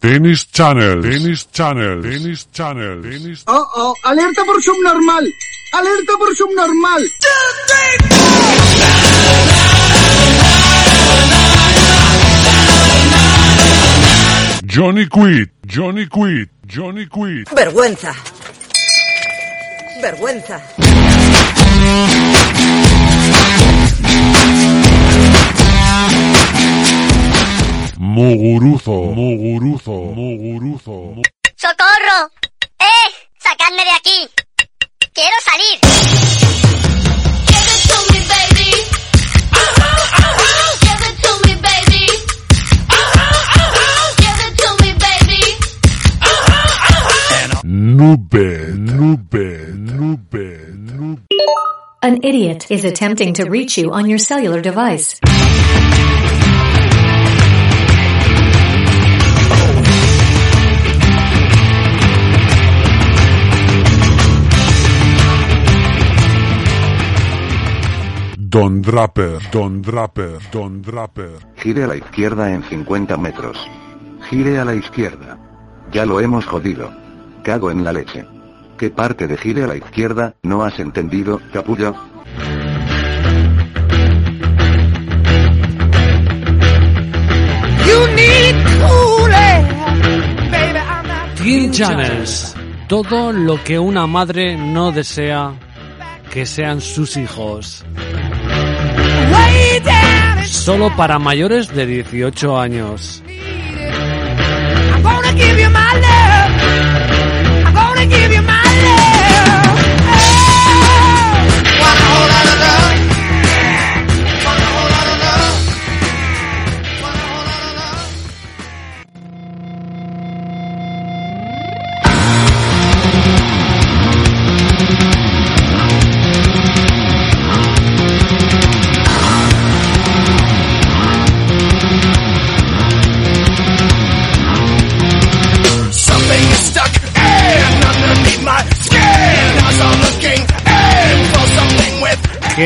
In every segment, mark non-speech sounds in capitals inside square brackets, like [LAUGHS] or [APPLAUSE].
Tennis Channel, Tennis Channel, Tennis Channel, Tennis Oh, oh, alerta por subnormal. Alerta por subnormal. Johnny Quid, Johnny Quid, Johnny Quid. Vergüenza. Vergüenza. Muguruzo, Muguruzo, Muguruzo. Mu- ¡Socorro! ¡Eh! ¡Sacadme de aquí! ¡Quiero salir! Give it to me, baby. Give it to me, baby. Give it to me, baby. Nube, nube, nube, nube. An idiot is attempting to reach you on your cellular device. Don Draper, Don Draper, Don Draper. Gire a la izquierda en 50 metros. Gire a la izquierda. Ya lo hemos jodido. Cago en la leche. ¿Qué parte de gire a la izquierda no has entendido, capullo? Teen Channels. Todo lo que una madre no desea que sean sus hijos. Solo para mayores de 18 años.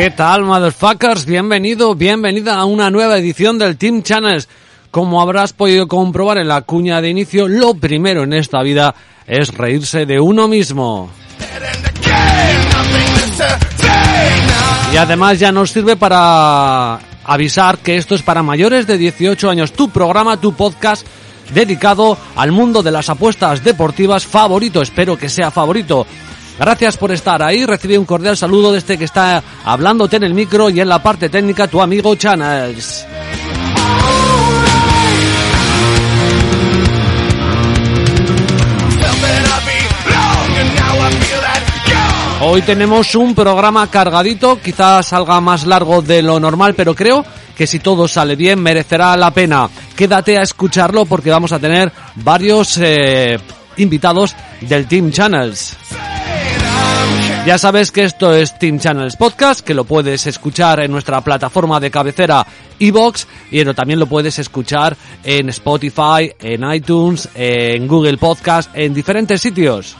¿Qué tal, motherfuckers? Bienvenido, bienvenida a una nueva edición del Team Channels. Como habrás podido comprobar en la cuña de inicio, lo primero en esta vida es reírse de uno mismo. Y además ya nos sirve para avisar que esto es para mayores de 18 años. Tu programa, tu podcast dedicado al mundo de las apuestas deportivas favorito. Espero que sea favorito. Gracias por estar ahí. Recibe un cordial saludo de este que está hablándote en el micro y en la parte técnica tu amigo Channels. Hoy tenemos un programa cargadito, quizás salga más largo de lo normal, pero creo que si todo sale bien merecerá la pena. Quédate a escucharlo porque vamos a tener varios eh, invitados del Team Channels. Ya sabes que esto es Team Channels Podcast, que lo puedes escuchar en nuestra plataforma de cabecera iBox y también lo puedes escuchar en Spotify, en iTunes, en Google Podcast, en diferentes sitios.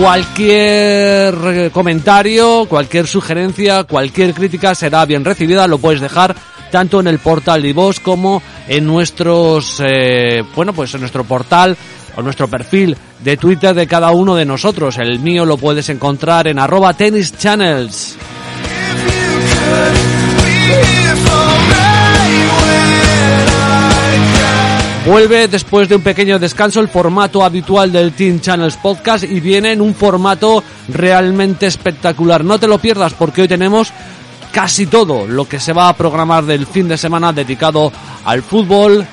Cualquier comentario, cualquier sugerencia, cualquier crítica será bien recibida. Lo puedes dejar tanto en el portal de voz como en nuestros, eh, bueno, pues en nuestro portal o nuestro perfil de Twitter de cada uno de nosotros. El mío lo puedes encontrar en arroba tennis channels. Vuelve después de un pequeño descanso el formato habitual del Teen Channels Podcast y viene en un formato realmente espectacular. No te lo pierdas porque hoy tenemos casi todo lo que se va a programar del fin de semana dedicado al fútbol,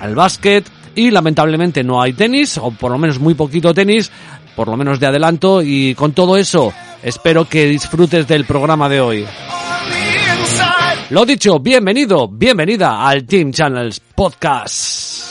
al básquet y lamentablemente no hay tenis o por lo menos muy poquito tenis, por lo menos de adelanto y con todo eso espero que disfrutes del programa de hoy. Lo dicho, bienvenido, bienvenida al Team Channels Podcast.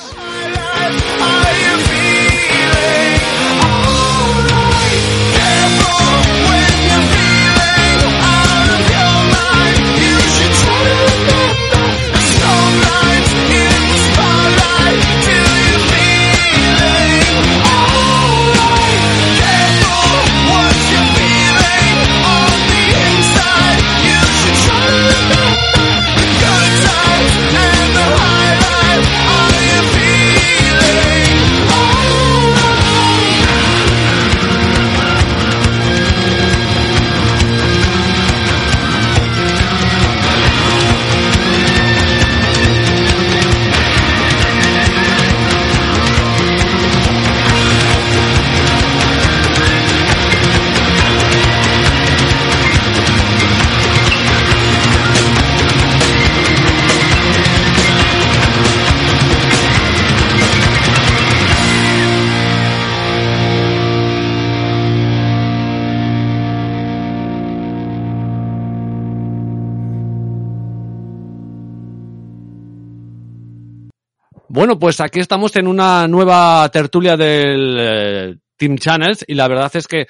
Bueno, pues aquí estamos en una nueva tertulia del eh, Team Channels y la verdad es que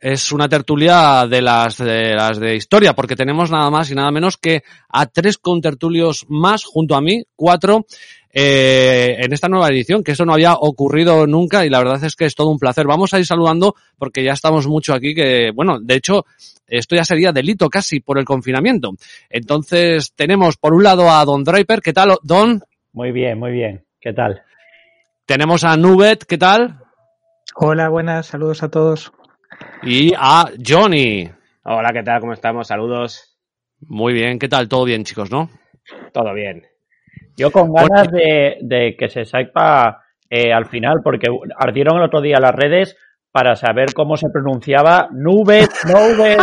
es una tertulia de las, de las de historia porque tenemos nada más y nada menos que a tres contertulios más junto a mí, cuatro, eh, en esta nueva edición, que eso no había ocurrido nunca y la verdad es que es todo un placer. Vamos a ir saludando porque ya estamos mucho aquí que, bueno, de hecho, esto ya sería delito casi por el confinamiento. Entonces tenemos por un lado a Don Draper, ¿qué tal, Don? Muy bien, muy bien. ¿Qué tal? Tenemos a Nubet, ¿qué tal? Hola, buenas, saludos a todos. Y a Johnny. Hola, ¿qué tal? ¿Cómo estamos? Saludos. Muy bien, ¿qué tal? Todo bien, chicos, ¿no? Todo bien. Yo con ganas de, de que se sepa eh, al final, porque ardieron el otro día las redes para saber cómo se pronunciaba Nubet, Nubet.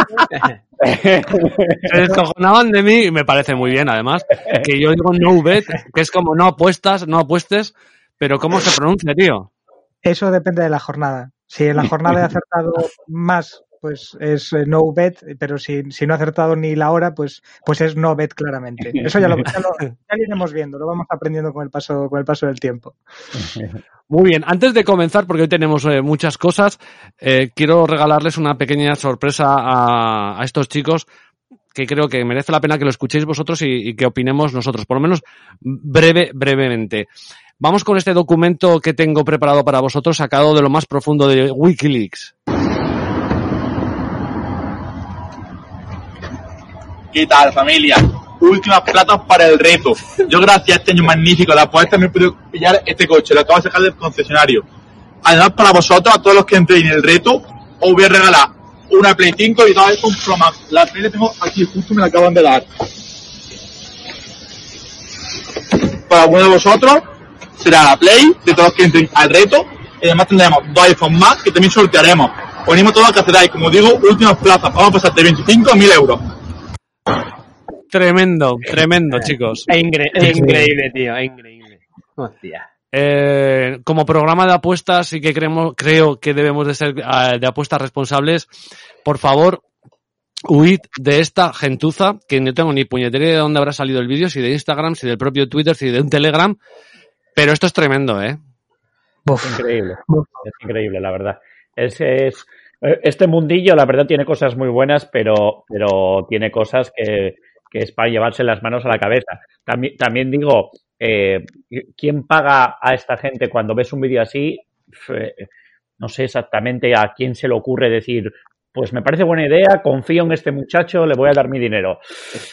Se descojonaban de mí y me parece muy bien, además, que yo digo no bet, que es como no apuestas, no apuestes, pero ¿cómo se pronuncia, tío? Eso depende de la jornada. Si en la jornada he acertado más, pues es eh, no bet, pero si, si no he acertado ni la hora, pues, pues es no bet claramente. Eso ya lo, ya lo, lo iremos viendo, lo vamos aprendiendo con el paso, con el paso del tiempo. Muy bien, antes de comenzar, porque hoy tenemos eh, muchas cosas, eh, quiero regalarles una pequeña sorpresa a, a, estos chicos que creo que merece la pena que lo escuchéis vosotros y, y, que opinemos nosotros, por lo menos breve, brevemente. Vamos con este documento que tengo preparado para vosotros, sacado de lo más profundo de Wikileaks. ¿Qué tal, familia? Últimas platas para el reto. Yo, gracias a este año magnífico de apuestas, me he podido pillar este coche. Lo acabo de sacar del concesionario. Además, para vosotros, a todos los que entréis en el reto, os voy a regalar una Play 5 y dos iPhone Pro Max. La Play la tengo aquí, justo me la acaban de dar. Para alguno de vosotros, será la Play de todos los que entren al reto. Y además tendremos dos iPhone más que también sortearemos. Ponemos todo lo que. Como digo, últimas plazas. Vamos a pasar de 25 a 1000 euros. Tremendo, tremendo, chicos. Es, incre es increíble, tío, es increíble. Hostia. Eh, como programa de apuestas sí que creemos, creo que debemos de ser uh, de apuestas responsables. Por favor, huid de esta gentuza, que no tengo ni puñetera de dónde habrá salido el vídeo, si de Instagram, si del propio Twitter, si de un Telegram. Pero esto es tremendo, ¿eh? Increíble. Es increíble, la verdad. Es, es, este mundillo, la verdad, tiene cosas muy buenas, pero, pero tiene cosas que, que es para llevarse las manos a la cabeza. También, también digo, eh, ¿quién paga a esta gente cuando ves un vídeo así? Eh, no sé exactamente a quién se le ocurre decir, pues me parece buena idea, confío en este muchacho, le voy a dar mi dinero.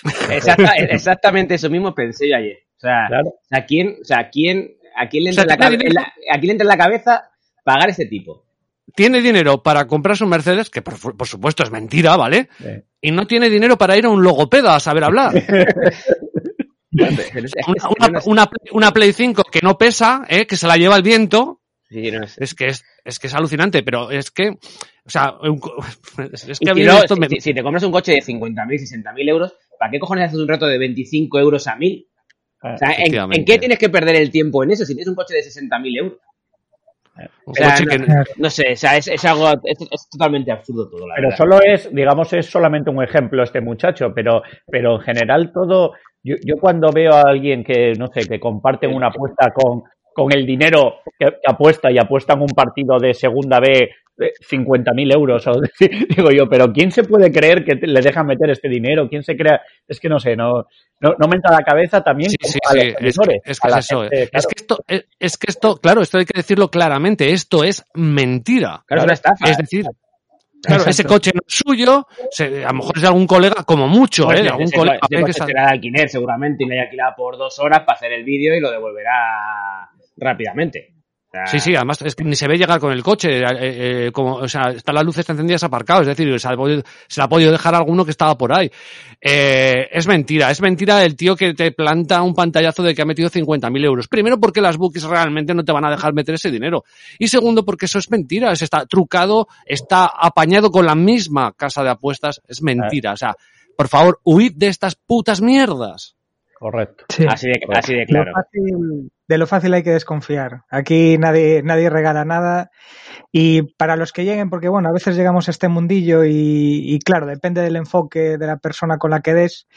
[LAUGHS] Exacta, exactamente eso mismo pensé yo ayer. O sea, claro. ¿a, quién, o sea, ¿a, quién, ¿a quién le entra o sea, en, la en, la, ¿a quién le entra en la cabeza pagar este tipo? Tiene dinero para comprarse un Mercedes, que por, por supuesto es mentira, ¿vale? Sí. Y no tiene dinero para ir a un logopeda a saber hablar. [LAUGHS] una, una, una, una, Play 5 que no pesa, ¿eh? que se la lleva el viento. Sí, no es... es... que es, es que es alucinante, pero es que, o sea, un, [LAUGHS] es que a mí no, esto si, me... si, te compras un coche de 50.000, 60.000 euros, ¿para qué cojones haces un reto de 25 euros a 1.000? O sea, ¿en, ¿en, qué tienes que perder el tiempo en eso si tienes un coche de 60.000 euros? O sea, no, no sé, o sea, es, es algo, es, es totalmente absurdo todo, la Pero verdad. solo es, digamos, es solamente un ejemplo este muchacho, pero, pero en general todo, yo, yo cuando veo a alguien que, no sé, que comparte una apuesta con, con el dinero que, que apuesta y apuesta en un partido de segunda B 50.000 euros, o, [LAUGHS] digo yo, pero ¿quién se puede creer que le dejan meter este dinero? ¿Quién se crea? Es que no sé, no, no, no me entra la cabeza también Sí, como sí, a sí, los es, que a es eso. gente, es, claro. que esto, es, es que esto, claro, esto hay que decirlo claramente, esto es mentira. Claro, es una estafa. Es decir, claro, ese coche no es suyo, se- a lo mejor es de algún colega, como mucho, Pues ¿eh? De ese- algún ese colega. coche que coche será de alquiler seguramente y le haya alquilado por dos horas para hacer el vídeo y lo devolverá rápidamente. Sí, sí, además es que ni se ve llegar con el coche, eh, eh, como, o sea, están las luces encendidas aparcado, es decir, se, ha podido- se la ha podido dejar a alguno que estaba por ahí. Eh, es mentira, es mentira el tío que te planta un pantallazo de que ha metido 50.000 euros. Primero porque las bookies realmente no te van a dejar meter ese dinero. Y segundo porque eso es mentira, es está trucado, está apañado con la misma casa de apuestas, es mentira. O sea, por favor, huid de estas putas mierdas. Correcto. Sí. Así de, así de Lo claro. fácil- de lo fácil hay que desconfiar. Aquí nadie, nadie regala nada. Y para los que lleguen, porque bueno, a veces llegamos a este mundillo y, claro, depende del enfoque de la persona con la que des,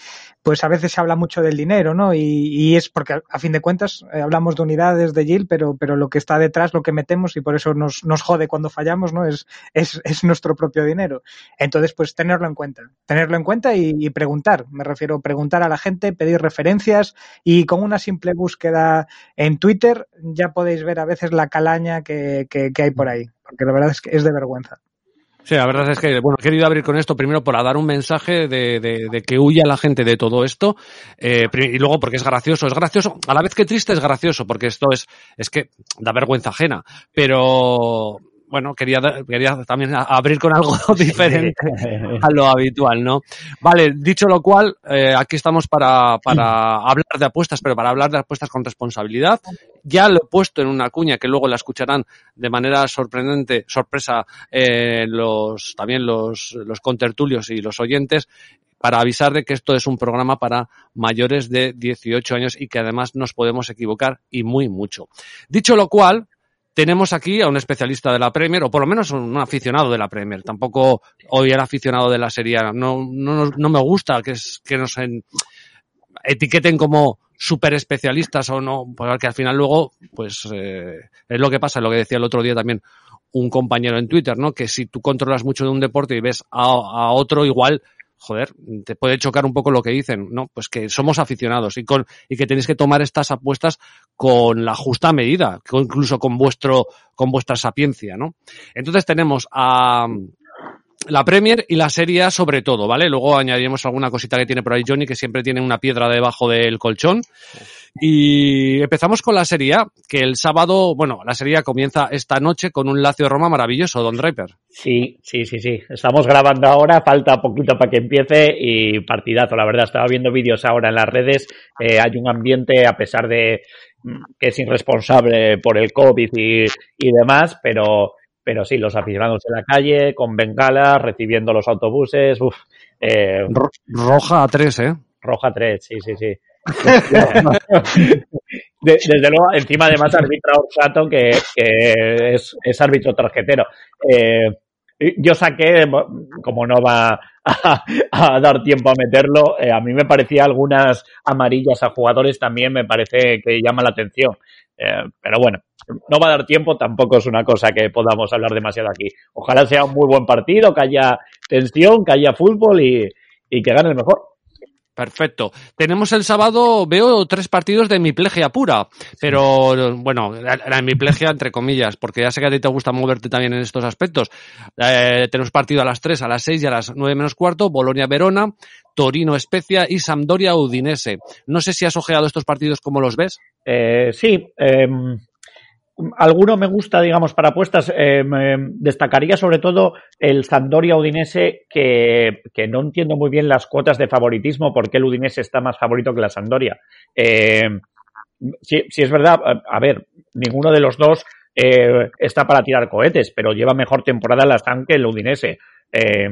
pues a veces se habla mucho del dinero, ¿no? Y, es porque a, fin de cuentas eh, hablamos de unidades de yield, pero, pero lo que está detrás, lo que metemos y por eso nos, nos jode cuando fallamos, ¿no? Es, es, es nuestro propio dinero. Entonces, pues tenerlo en cuenta. Tenerlo en cuenta y, preguntar. Me refiero a preguntar a la gente, pedir referencias y con una simple búsqueda en Twitter ya podéis ver a veces la calaña que, que, que hay por ahí. Porque la verdad es que es de vergüenza. Sí, la verdad es que, bueno, he querido abrir con esto primero para dar un mensaje de, de, de que huya la gente de todo esto, eh, y luego porque es gracioso, es gracioso, a la vez que triste es gracioso, porque esto es, es que da vergüenza ajena, pero bueno, quería, quería también abrir con algo [LAUGHS] diferente a lo habitual, ¿no? Vale, dicho lo cual, eh, aquí estamos para, para hablar de apuestas, pero para hablar de apuestas con responsabilidad. Ya lo he puesto en una cuña que luego la escucharán de manera sorprendente, sorpresa, eh, los, también los, los contertulios y los oyentes, para avisar de que esto es un programa para mayores de 18 años y que además nos podemos equivocar y muy mucho. Dicho lo cual, tenemos aquí a un especialista de la Premier, o por lo menos un aficionado de la Premier. Tampoco hoy era aficionado de la Serie. No, no, no me gusta que, es, que nos en- etiqueten como super especialistas o no, porque al final luego, pues eh, es lo que pasa, lo que decía el otro día también un compañero en Twitter, ¿no? Que si tú controlas mucho de un deporte y ves a, a otro igual, joder, te puede chocar un poco lo que dicen, ¿no? Pues que somos aficionados y con y que tenéis que tomar estas apuestas con la justa medida, incluso con vuestro con vuestra sapiencia, ¿no? Entonces tenemos a la Premier y la Serie A sobre todo, ¿vale? Luego añadiremos alguna cosita que tiene por ahí Johnny, que siempre tiene una piedra debajo del colchón. Y empezamos con la Serie A, que el sábado, bueno, la Serie comienza esta noche con un Lazio Roma maravilloso, Don Draper. Sí, sí, sí, sí. Estamos grabando ahora, falta poquito para que empiece y partidazo. La verdad, estaba viendo vídeos ahora en las redes. eh, hay un ambiente, a pesar de que es irresponsable por el COVID y, y demás, pero, pero sí, los aficionados en la calle, con bengalas, recibiendo los autobuses. Uf, eh, Roja a tres, ¿eh? Roja 3, sí, sí, sí. [LAUGHS] De- desde luego, encima además arbitra Orsato, que, que es, es árbitro tarjetero. Eh, yo saqué, como no va [LAUGHS] a, dar tiempo a meterlo, eh, a mí me parecía algunas amarillas a jugadores también me parece que llama la atención. Eh, pero bueno, no va a dar tiempo, tampoco es una cosa que podamos hablar demasiado aquí. Ojalá sea un muy buen partido, que haya tensión, que haya fútbol y, y que gane el mejor. Perfecto. Tenemos el sábado, veo tres partidos de hemiplegia pura, pero bueno, la, hemiplegia entre comillas, porque ya sé que a ti te gusta moverte también en estos aspectos. Eh, tenemos partido a las 3, a las 6 y a las 9 menos cuarto, Bolonia-Verona, Torino-Especia y Sampdoria-Udinese. No sé si has ojeado estos partidos, ¿cómo los ves? Eh, sí, eh, alguno me gusta, digamos, para apuestas. Eh, destacaría sobre todo el Sampdoria Udinese, que, que, no entiendo muy bien las cuotas de favoritismo, por qué el Udinese está más favorito que la Sampdoria. Eh, sí, es verdad, a, ver, ninguno de los dos eh, está para tirar cohetes, pero lleva mejor temporada la San que el Udinese. Eh,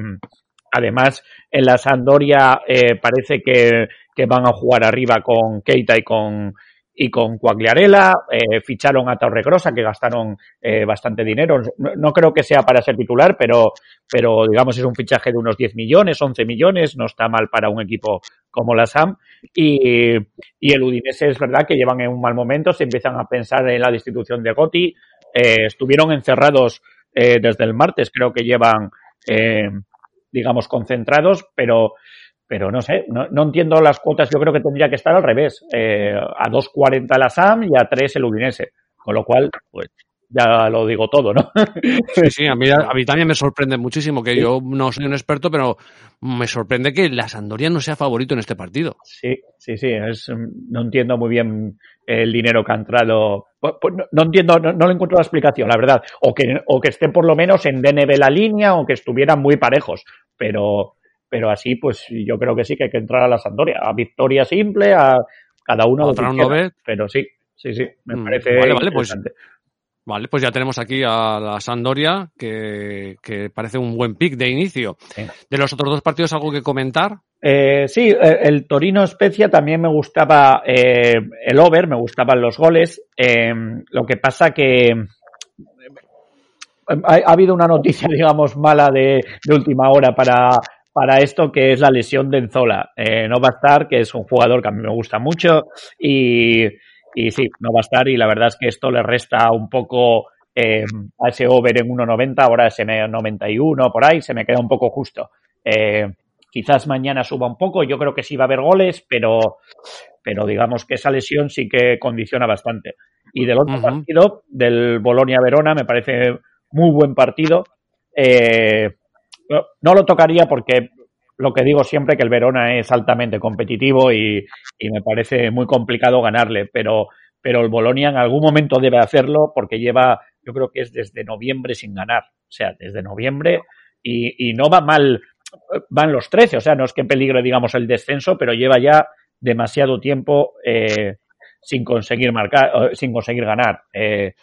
además, en la Sampdoria parece que, que van a jugar arriba con Keita y con y con Cuagliarella, eh, ficharon a Torregrosa, que gastaron eh, bastante dinero. No, creo que sea para ser titular, pero, pero digamos es un fichaje de unos 10 millones, 11 millones, no está mal para un equipo como la SAM. Y, y el Udinese es verdad que llevan en un mal momento, se empiezan a pensar en la destitución de Gotti, eh, estuvieron encerrados eh, desde el martes, creo que llevan, eh, digamos, concentrados, pero pero no sé, no, no, entiendo las cuotas. Yo creo que tendría que estar al revés. Eh, a 2.40 la SAM y a 3 el Udinese. Con lo cual, pues ya lo digo todo, ¿no? [LAUGHS] Sí, sí, a mí, a mí también me sorprende muchísimo, que sí. yo no soy un experto, pero me sorprende que la Sandoria no sea favorito en este partido. Sí, sí, sí, es, no entiendo muy bien el dinero que ha entrado. Pues, pues, no, no, entiendo, no, no, le encuentro la explicación, la verdad. O que, o que estén por lo menos en DNB la línea o que estuvieran muy parejos, pero pero así pues yo creo que sí que hay que entrar a la Sandoria, a victoria simple, a cada uno otra no ve. pero sí, sí, sí, me mm, parece vale, vale, pues, vale, pues ya tenemos aquí a la Sandoria que, que parece un buen pick de inicio. Sí. De los otros dos partidos algo que comentar? Eh, sí, el Torino Especia también me gustaba eh, el over, me gustaban los goles. Eh, lo que pasa que ha, ha, habido una noticia, [LAUGHS] digamos, mala de, de última hora para, para esto que es la lesión de Enzola. Eh, no va a estar, que es un jugador que a mí me gusta mucho y, y sí, no va a estar y la verdad es que esto le resta un poco eh, a ese over en 1.90, ahora ese 91 por ahí, se me queda un poco justo. Eh, quizás mañana suba un poco, yo creo que sí va a haber goles, pero, pero digamos que esa lesión sí que condiciona bastante. Y del otro uh -huh. partido, del Bolonia-Verona, me parece muy buen partido. Eh, no lo tocaría porque lo que digo siempre que el Verona es altamente competitivo y, me parece muy complicado ganarle, pero, pero el Bolonia en algún momento debe hacerlo porque lleva, yo creo que es desde noviembre sin ganar, o sea, desde noviembre y, no va mal, van los 13, o sea, no es que peligre, digamos, el descenso, pero lleva ya demasiado tiempo eh, sin conseguir marcar, sin conseguir ganar. Eh,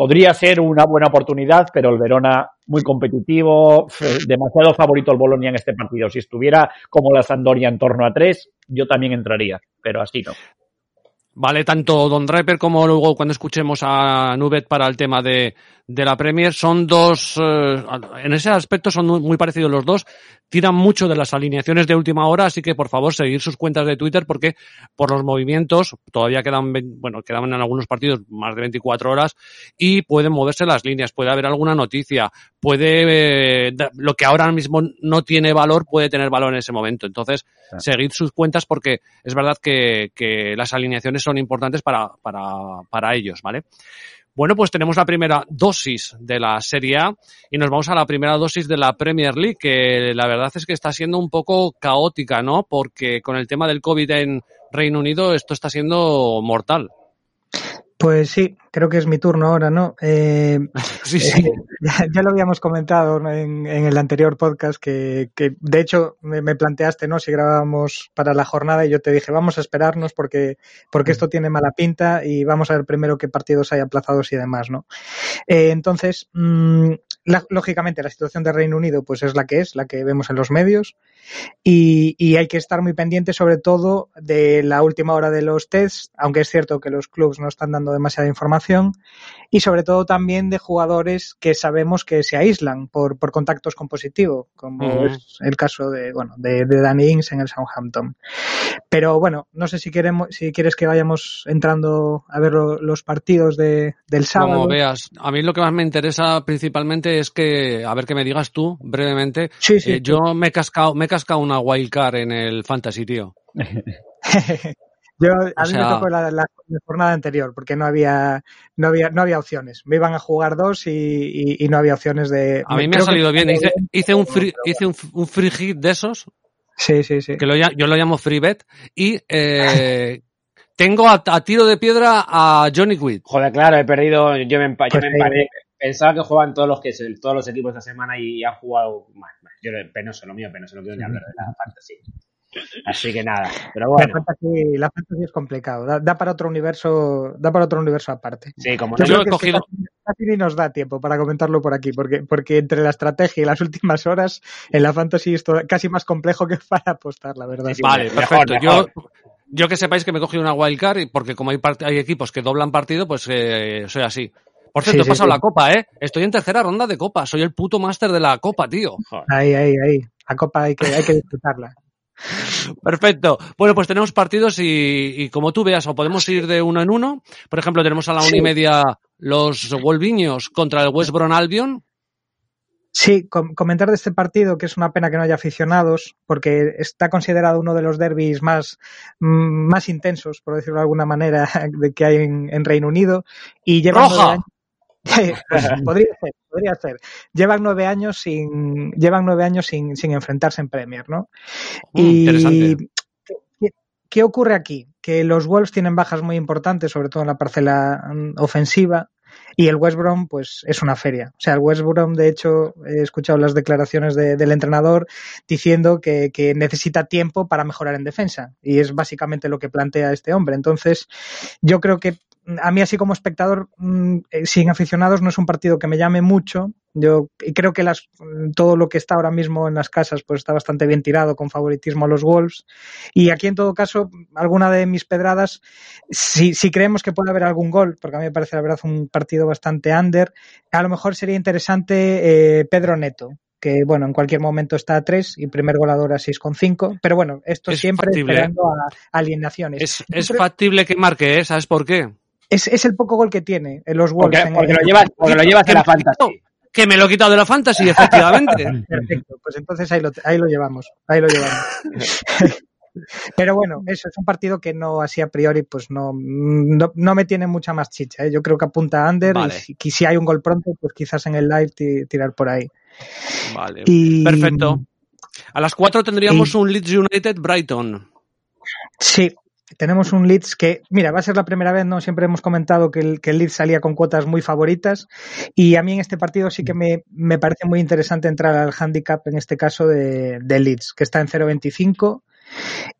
podría ser una buena oportunidad, pero el Verona muy competitivo, demasiado favorito el Bolonia en este partido. Si estuviera como la Sandoria en torno a tres, yo también entraría, pero así no. Vale, tanto Don Draper como luego cuando escuchemos a Nubet para el tema de, de la Premier, son dos, eh, en ese aspecto son muy parecidos los dos, tiran mucho de las alineaciones de última hora, así que por favor seguir sus cuentas de Twitter porque por los movimientos todavía quedan, bueno, quedan en algunos partidos más de 24 horas y pueden moverse las líneas, puede haber alguna noticia, puede, eh, lo que ahora mismo no tiene valor puede tener valor en ese momento. Entonces, sí. seguid sus cuentas porque es verdad que, que las alineaciones son importantes para, para, para ellos, ¿vale? Bueno, pues tenemos la primera dosis de la Serie A y nos vamos a la primera dosis de la Premier League, que la verdad es que está siendo un poco caótica, ¿no? Porque con el tema del COVID en Reino Unido esto está siendo mortal. Pues sí, creo que es mi turno ahora, ¿no? Eh, [LAUGHS] sí, sí. Eh, [LAUGHS] ya, ya, lo habíamos comentado en, en el anterior podcast, que, que de hecho me, me, planteaste, ¿no? Si grabábamos para la jornada y yo te dije, vamos a esperarnos porque, porque esto tiene mala pinta y vamos a ver primero qué partidos hay aplazados y demás, ¿no? Eh, entonces, mmm, la, lógicamente, la situación de Reino Unido pues es la que es, la que vemos en los medios y, y hay que estar muy pendiente sobre todo de la última hora de los tests, aunque es cierto que los clubes no están dando demasiada información y sobre todo también de jugadores que sabemos que se aíslan por, por contactos con positivo, como uh -huh. es el caso de, bueno, de, de Danny Ings en el Southampton. Pero bueno, no sé si queremos, si quieres que vayamos entrando a ver lo, los partidos de, del sábado. Como veas, a mí lo que más me interesa principalmente es que, a ver que me digas tú brevemente, sí, sí, eh, yo me he cascado, me he cascado una wildcard en el Fantasy, tío. [LAUGHS] Yo, a o mí sea... me tocó la, la, la, jornada anterior porque no había, no había, no había opciones. Me iban a jugar dos y, y, y no había opciones de. A mí me ha salido bien. Hice, hice, un free, hice un, un free hit de esos. Sí, sí, sí. Que lo, yo lo llamo free bet. Y eh, [LAUGHS] tengo a, a, tiro de piedra a Johnny Witt. Joder, claro, he perdido. Yo me, pues yo me emparé. Pensaba que jugaban todos los que todos los equipos esta semana y han jugado más. Yo penoso lo mío, penoso, no quiero ni hablar de la [LAUGHS] fantasy. Así que nada, pero bueno. La fantasy, la fantasy es complicado, da, da, para otro universo, da para otro universo aparte. Sí, como yo, yo he cogido ni nos da tiempo para comentarlo por aquí, porque, porque entre la estrategia y las últimas horas, en la fantasy es todo, casi más complejo que [LAUGHS] para apostar, la verdad. Sí, vale, perfecto. Mejor, mejor. Yo Yo que sepáis que me he cogido una wildcard y porque como hay, part- hay equipos que doblan partido, pues eh, soy así. Por cierto, Sí, he pasado sí. la copa, ¿eh? Estoy en tercera ronda de copa. Soy el puto máster de la copa, tío. Ahí, ahí, ahí. La copa hay que, hay que disfrutarla. [LAUGHS] Perfecto. Bueno, pues tenemos partidos y, y como tú veas, o podemos ir de uno en uno. Por ejemplo, tenemos a la una y media los Wolviños contra el West Brom Albion. Sí, com- comentar de este partido que es una pena que no haya aficionados, porque está considerado uno de los derbis más, mm, más intensos, por decirlo de alguna manera, [LAUGHS] de que hay en, en Reino Unido. Y llevan ¡Roja! nueve años- [LAUGHS] Pues [LAUGHS] podría ser, podría ser. Llevan nueve años sin, llevan nueve años sin, sin enfrentarse en Premier, ¿no? Y interesante. ¿qué, qué ocurre aquí? Que los Wolves tienen bajas muy importantes, sobre todo en la parcela mm, ofensiva. Y el West Brom, pues, es una feria. O sea, el West Brom, de hecho, he escuchado las declaraciones de- del entrenador diciendo que, que necesita tiempo para mejorar en defensa. Y es básicamente lo que plantea este hombre. Entonces, yo creo que a mí, así como espectador, mm, eh, sin aficionados, no es un partido que me llame mucho. Yo y creo que las, mm, todo lo que está ahora mismo en las casas pues está bastante bien tirado con favoritismo a los Wolves. Y aquí, en todo caso, alguna de mis pedradas, si, si creemos que puede haber algún gol, porque a mí me parece la verdad un partido bastante under, a lo mejor sería interesante eh, Pedro Neto, que bueno, en cualquier momento está a 3 y primer goleador a 6,5. Pero bueno, esto Es siempre factible, ¿eh? esperando a. Es, factible que marque, ¿eh? ¿Sabes por qué? Es, es el poco gol que tiene en los Wolves. Porque, lo llevas, porque lo llevas en la fantasy. Que me lo he quitado de la fantasy, efectivamente. [LAUGHS] Perfecto, pues entonces ahí lo, ahí lo llevamos, ahí lo llevamos. [LAUGHS] Pero bueno, eso es un partido que no así a priori pues no, no, no me tiene mucha más chicha. ¿eh? Yo creo que apunta a under Vale. y si, y si hay un gol pronto, pues quizás en el live ti- tirar por ahí. Vale. Y- Perfecto. A las 4 tendríamos un Leeds United Brighton. Sí, tenemos un Leeds que, mira, va a ser la primera vez, ¿no? Siempre hemos comentado que el, que el Leeds salía con cuotas muy favoritas y a mí en este partido sí que me, me parece muy interesante entrar al handicap, en este caso de, de Leeds, que está en 0.25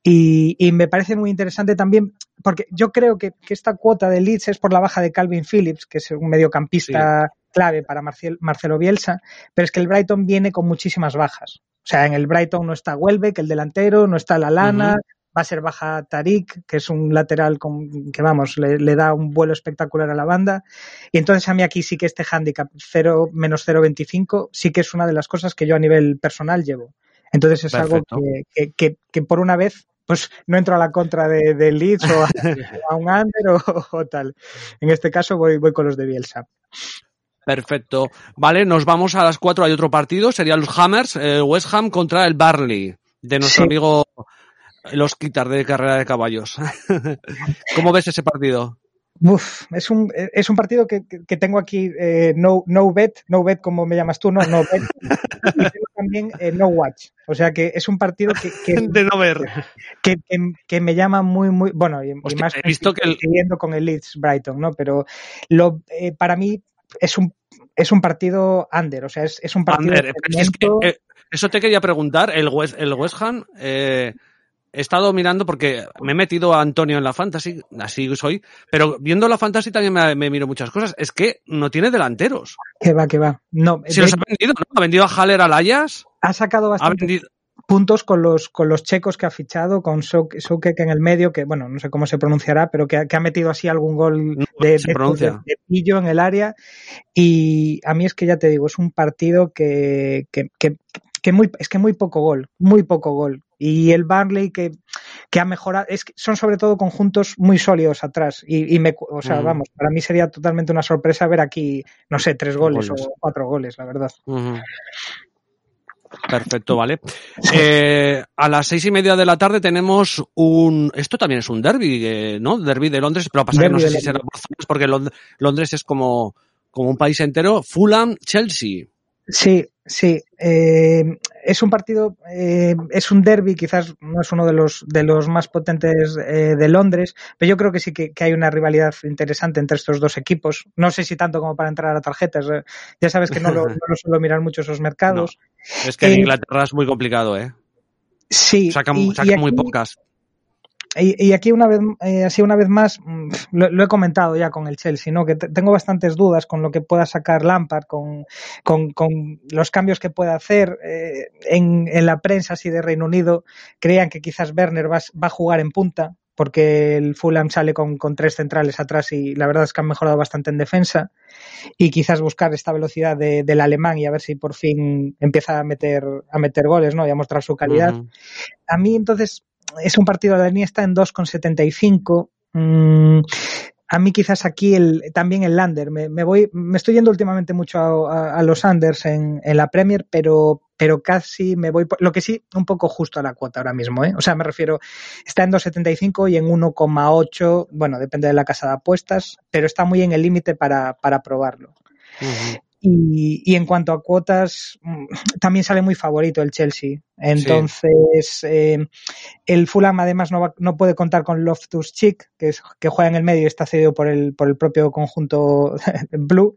y, y me parece muy interesante también porque yo creo que, que esta cuota de Leeds es por la baja de Calvin Phillips, que es un mediocampista clave para Marcelo Bielsa, pero es que el Brighton viene con muchísimas bajas. O sea, en el Brighton no está Welbeck, el delantero, no está Lalana, Ujú. Va a ser baja Tarik, que es un lateral con, que vamos, le, le da un vuelo espectacular a la banda. Y entonces a mí aquí sí que este handicap 0 menos 0.25 sí que es una de las cosas que yo a nivel personal llevo. Entonces es Perfecto. algo que, que, que- que por una vez pues no entro a la contra de, de Leeds o a, [LAUGHS] a un under o, o tal. En este caso voy, voy con los de Bielsa. Perfecto. Vale, nos vamos a las 4. Hay otro partido. Serían los Hammers, eh, West Ham contra el Barley, de nuestro Sí. amigo los quitar de carrera de caballos. [LAUGHS] ¿Cómo ves ese partido? Uf, es un, es un partido que, que- tengo aquí eh, no, no bet, no bet como me llamas tú, no, no bet. y tengo también eh, no watch. O sea que es un partido que, que, [LAUGHS] De no ver. que, que- que me llama muy, muy, bueno, y, más he visto que el- siguiendo con el Leeds Brighton, ¿no? Pero lo, eh, para mí es un, es un partido under, o sea, es, es un partido si es eh, eso te quería preguntar. El West, el West Ham, eh, he estado mirando porque me he metido a Antonio en la fantasy, así soy, pero viendo la fantasy también me, me miro muchas cosas. Es que no tiene delanteros. que va, que va. No, Si de los ha vendido, ¿no? Ha vendido a Haller al Ajax, ha sacado ha bastante vendido, puntos con los, con los checos que ha fichado, con Sok- Sokek en el medio, que bueno, no sé cómo se pronunciará, pero que, ha- que ha metido así algún gol No, de, se de, pronuncia. de- de pillo en el área. Y a mí es que ya te digo, es un partido que, que, que, que muy, es que muy poco gol, muy poco gol. Y el Barley que, que ha mejorado, es que son sobre todo conjuntos muy sólidos atrás. Y, y me, o sea, vamos, para mí sería totalmente una sorpresa ver aquí, no sé, tres goles, Goles. o cuatro goles, la verdad. Perfecto, vale. Eh, a las seis y media de la tarde tenemos un. Esto también es un derby, eh, ¿no? Derby de Londres, pero pasa que no sé si será por zonas, porque Lond- Londres es como, como un país entero. Fulham, Chelsea. Sí, sí. eh, es un partido, eh, es un derby, quizás no es uno de los de los más potentes eh, de Londres, pero yo creo que sí que, que hay una rivalidad interesante entre estos dos equipos. No sé si tanto como para entrar a tarjetas. eh, Ya sabes que no lo, [LAUGHS] no lo suelo mirar mucho esos mercados. Es que en Eh, Inglaterra es muy complicado, ¿eh? Sí. Sacan, y sacan muy pocas. Y, y aquí una vez, eh, así una vez más, mm, lo, lo he comentado ya con el Chelsea, ¿no? Que te- tengo bastantes dudas con lo que pueda sacar Lampard, con, con, con los cambios que pueda hacer. eh, en, en la prensa así de Reino Unido creían que quizás Werner va, va a jugar en punta, porque el Fulham sale con, con, tres centrales atrás y la verdad es que han mejorado bastante en defensa y quizás buscar esta velocidad de, del alemán y a ver si por fin empieza a meter, a meter goles ¿no? y a mostrar su calidad. Uh -huh. A mí entonces es un partido, la línea está en 2,75. Mm, a mí quizás aquí el, también el Lander. Me, voy, me estoy yendo últimamente mucho a, los Anders en, la Premier, pero, pero casi me voy, por, lo que sí, un poco justo a la cuota ahora mismo. ¿eh? O sea, me refiero, está en 2,75 y en 1,8, bueno, depende de la casa de apuestas, pero está muy en el límite para, probarlo. Y, y, en cuanto a cuotas, mm, [SNIFFS] también sale muy favorito el Chelsea. Entonces, sí. eh, el Fulham además no, va, no puede contar con Loftus Cheek, que, es, que juega en el medio y está cedido por el, por el propio conjunto [LAUGHS] Blue.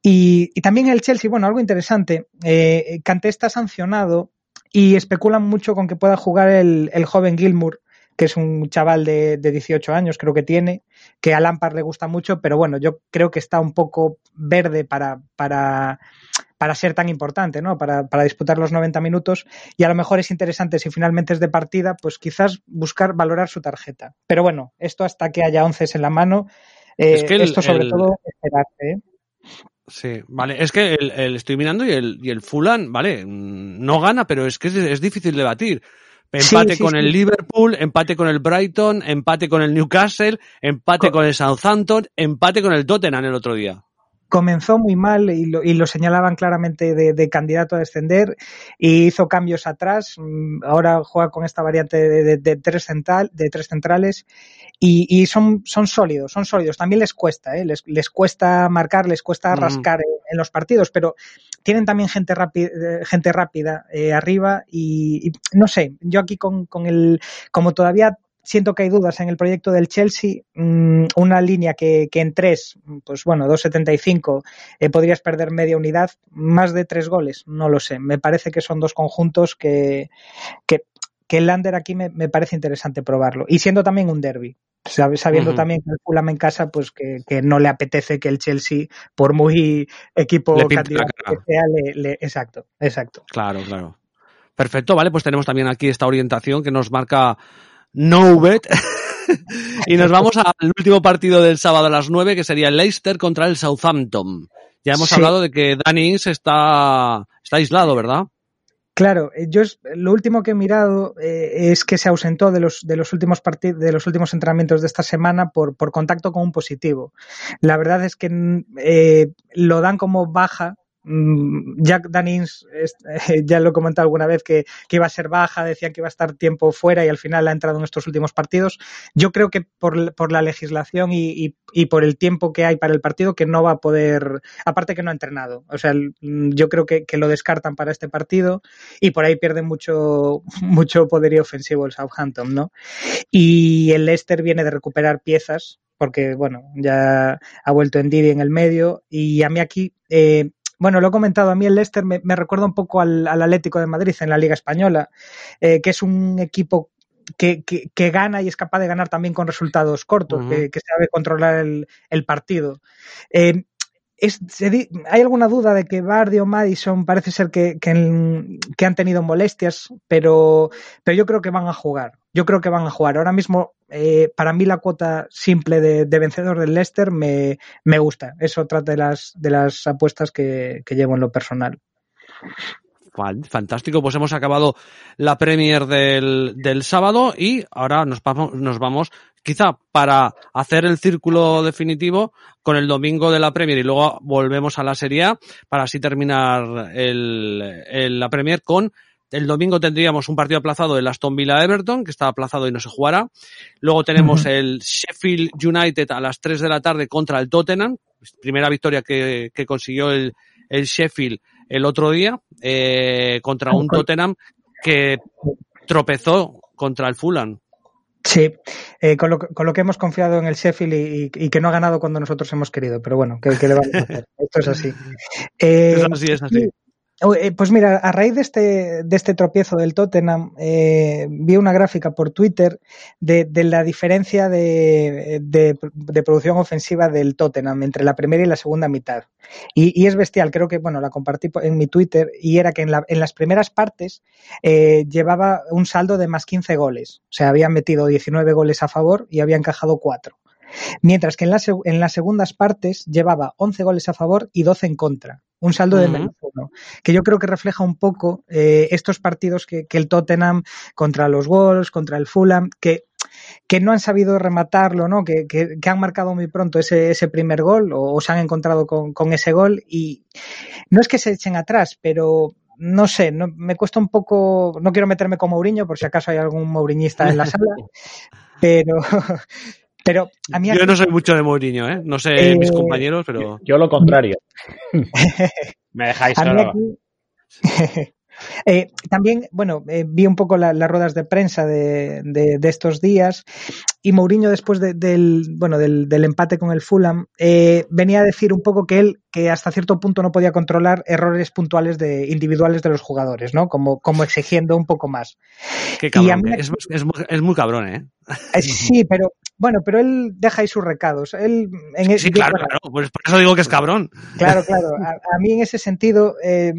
Y, y, también el Chelsea, bueno, algo interesante, eh, Kanté está sancionado y especulan mucho con que pueda jugar el, el joven Gilmour, que es un chaval de, de, 18 años, creo que tiene, que a Lampard le gusta mucho, pero bueno, yo creo que está un poco verde para, para, para ser tan importante, ¿no? Para, para, disputar los 90 minutos y a lo mejor es interesante si finalmente es de partida, pues quizás buscar valorar su tarjeta. Pero bueno, esto hasta que haya 11 en la mano, eh, es que el, esto sobre el... todo esperarse, ¿eh? Sí, vale, es que el, estoy mirando y el, y el Fulan, vale, no gana, pero es que es, es difícil de batir. Empate sí, con sí. el Liverpool, empate con el Brighton, empate con el Newcastle, empate con, con el Southampton, empate con el Tottenham el otro día comenzó muy mal y lo, y lo señalaban claramente de, de, candidato a descender y hizo cambios atrás. Mm, ahora juega con esta variante de, de tres, central, de tres centrales y, y, son, son sólidos, son sólidos. También les cuesta, ¿eh? les, les cuesta marcar, les cuesta mm. rascar en, en, los partidos, pero tienen también gente, rápida, gente rápida eh, arriba y, y, no sé, yo aquí con, con el, como todavía siento que hay dudas en el proyecto del Chelsea. Mmm, una línea que, que, en tres, pues bueno, 2.75, eh, podrías perder media unidad. Más de tres goles, no lo sé. Me parece que son dos conjuntos que, que, que el Lander aquí me, me, parece interesante probarlo. Y siendo también un derby. Sabiendo uh -huh. también que el Fulham en casa, pues que, que, no le apetece que el Chelsea, por muy equipo candidato que sea, le, le, exacto, exacto. Claro, claro. Perfecto, vale, pues tenemos también aquí esta orientación que nos marca no bet. [LAUGHS] y nos vamos al último partido del sábado a las 9, que sería el Leicester contra el Southampton. Ya hemos sí. hablado de que Danny Ings está, está aislado, ¿verdad? Claro, eh, yo es, lo último que he mirado eh, es que se ausentó de los, de los últimos partidos, de los últimos entrenamientos de esta semana por, por contacto con un positivo. La verdad es que eh, lo dan como baja Mm, Jack Danins, [LAUGHS] ya lo he comentado alguna vez, que, iba a ser baja, decían que iba a estar tiempo fuera y al final ha entrado en estos últimos partidos. Yo creo que por, la legislación y, por el tiempo que hay para el partido, que no va a poder, aparte que no ha entrenado. O sea, yo creo que, lo descartan para este partido y por ahí pierde mucho, [LAUGHS] mucho poderío ofensivo el Southampton, ¿no? Y el Leicester viene de recuperar piezas, porque bueno, ya ha vuelto en Didi en el medio y a mí aquí eh, bueno, lo he comentado, a mí el Leicester me, me recuerda un poco al, al, Atlético de Madrid en la Liga Española, eh, que es un equipo que, que, que, gana y es capaz de ganar también con resultados cortos, uh -huh. que, que, sabe controlar el, el partido. Eh, es, hay alguna duda de que Bardi o Madison parece ser que, que, que, han tenido molestias, pero, pero yo creo que van a jugar. Yo creo que van a jugar. Ahora mismo, eh, para mí, la cuota simple de, de vencedor del Leicester me, me, gusta. Es otra de las, de las apuestas que, que llevo en lo personal. Fantástico, pues hemos acabado la Premier del, del sábado y ahora nos vamos, nos vamos quizá para hacer el círculo definitivo con el domingo de la Premier y luego volvemos a la Serie A para así terminar el, el, la Premier con el domingo tendríamos un partido aplazado del Aston Villa Everton, que está aplazado y no se jugará. Luego tenemos uh -huh. el Sheffield United a las 3 de la tarde contra el Tottenham. Primera victoria que, que consiguió el, el Sheffield el otro día eh, contra un Tottenham que tropezó contra el Fulham. Sí, eh, con, lo, con, lo, que hemos confiado en el Sheffield y, y, que no ha ganado cuando nosotros hemos querido, pero bueno, que, que le vamos a hacer. Esto es así. [LAUGHS] Eh, es así, es así. Eh, Pues mira, a raíz de este, de este tropiezo del Tottenham, eh, vi una gráfica por Twitter de, de la diferencia de, de- producción ofensiva del Tottenham entre la primera y la segunda mitad. Y, y es bestial, creo que, bueno, la compartí en mi Twitter y era que en, la- en las primeras partes eh, llevaba un saldo de más 15 goles. O sea, habían metido 19 goles a favor y había encajado 4. Mientras que en, la en las segundas partes llevaba 11 goles a favor y 12 en contra. Un saldo de menos uno. Que yo creo que refleja un poco eh, estos partidos que, que el Tottenham contra los Wolves, contra el Fulham, que, que no han sabido rematarlo, ¿no? Que, que- que han marcado muy pronto ese, ese primer gol o, o se han encontrado con, con ese gol y no es que se echen atrás, pero no sé, no, me cuesta un poco, no quiero meterme con Mourinho por si acaso hay algún mouriñista en la sala, [LAUGHS] pero, [LAUGHS] pero a mí Yo no soy mucho de Mourinho, ¿eh? No sé Eh, mis compañeros, pero... Yo lo contrario. [LAUGHS] Me dejáis solo. aquí- [LAUGHS] Eh, también, bueno, eh, vi un poco la- las ruedas de prensa de, de- de estos días y Mourinho después de- del, bueno, del, del empate con el Fulham eh, venía a decir un poco que él que hasta cierto punto no podía controlar errores puntuales de individuales de los jugadores, ¿no? Como, como exigiendo un poco más. Qué Y a cabrón. mí que es, es muy, es muy cabrón, ¿eh? Eh, Sí, pero bueno, pero él deja ahí sus recados. Él, en e- Sí, claro, bueno, claro. Pues por eso digo que es cabrón. Claro, claro. A, a mí en ese sentido, eh,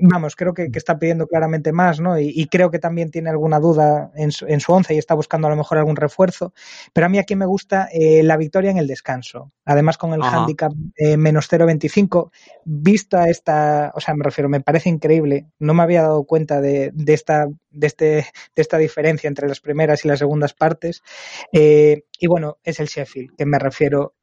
vamos, creo que, que está pidiendo claramente más, ¿no? Y, y creo que también tiene alguna duda en su, en su once y está buscando a lo mejor algún refuerzo. Pero a mí aquí me gusta eh, la victoria en el descanso. Además, con el Ajá. handicap eh, menos 0,25, vista esta, o sea, me refiero, me parece increíble. No me había dado cuenta de, de esta, de, este, de esta diferencia entre las primeras y las segundas partes. Eh, y bueno, es el Sheffield, que me refiero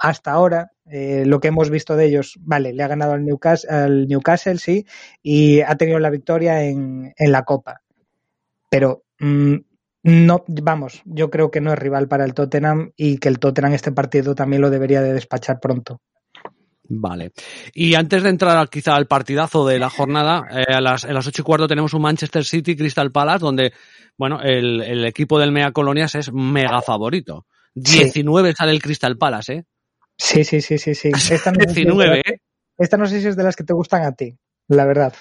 hasta ahora, eh, lo que hemos visto de ellos, vale, le ha ganado al Newcastle, al Newcastle sí, y ha tenido la victoria en, en la Copa. Pero mm, no, vamos, yo creo que no es rival para el Tottenham y que el Tottenham este partido también lo debería de despachar pronto. Vale. Y antes de entrar quizá al partidazo de la jornada, eh, a las, a las ocho y cuarto tenemos un Manchester City Crystal Palace donde, bueno, el, el equipo del Mea Colonias es mega favorito. Sí. 19 sale el Crystal Palace, ¿eh? Sí, sí, sí, sí, sí. [LAUGHS] Esta no, sé si es de 19, las que- ¿eh? esta no sé si es de las que te gustan a ti, la verdad.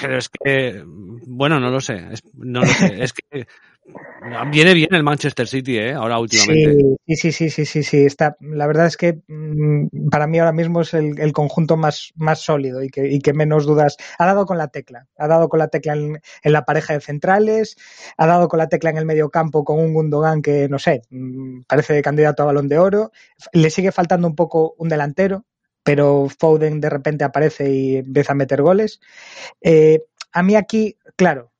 Pero es que, bueno, no lo sé. Es, no lo sé. Es que viene bien el Manchester City, ¿eh? Ahora últimamente. Sí, sí, sí, sí, sí, sí. Está, la verdad es que mm, para mí ahora mismo es el, conjunto más, más sólido y que, menos dudas. Ha dado con la tecla. Ha dado con la tecla en, en la pareja de centrales, ha dado con la tecla en el medio campo con un Gundogan que, no sé, mm, parece candidato a balón de oro. Le sigue faltando un poco un delantero, pero Foden de repente aparece y empieza a meter goles. Eh, a mí aquí, claro,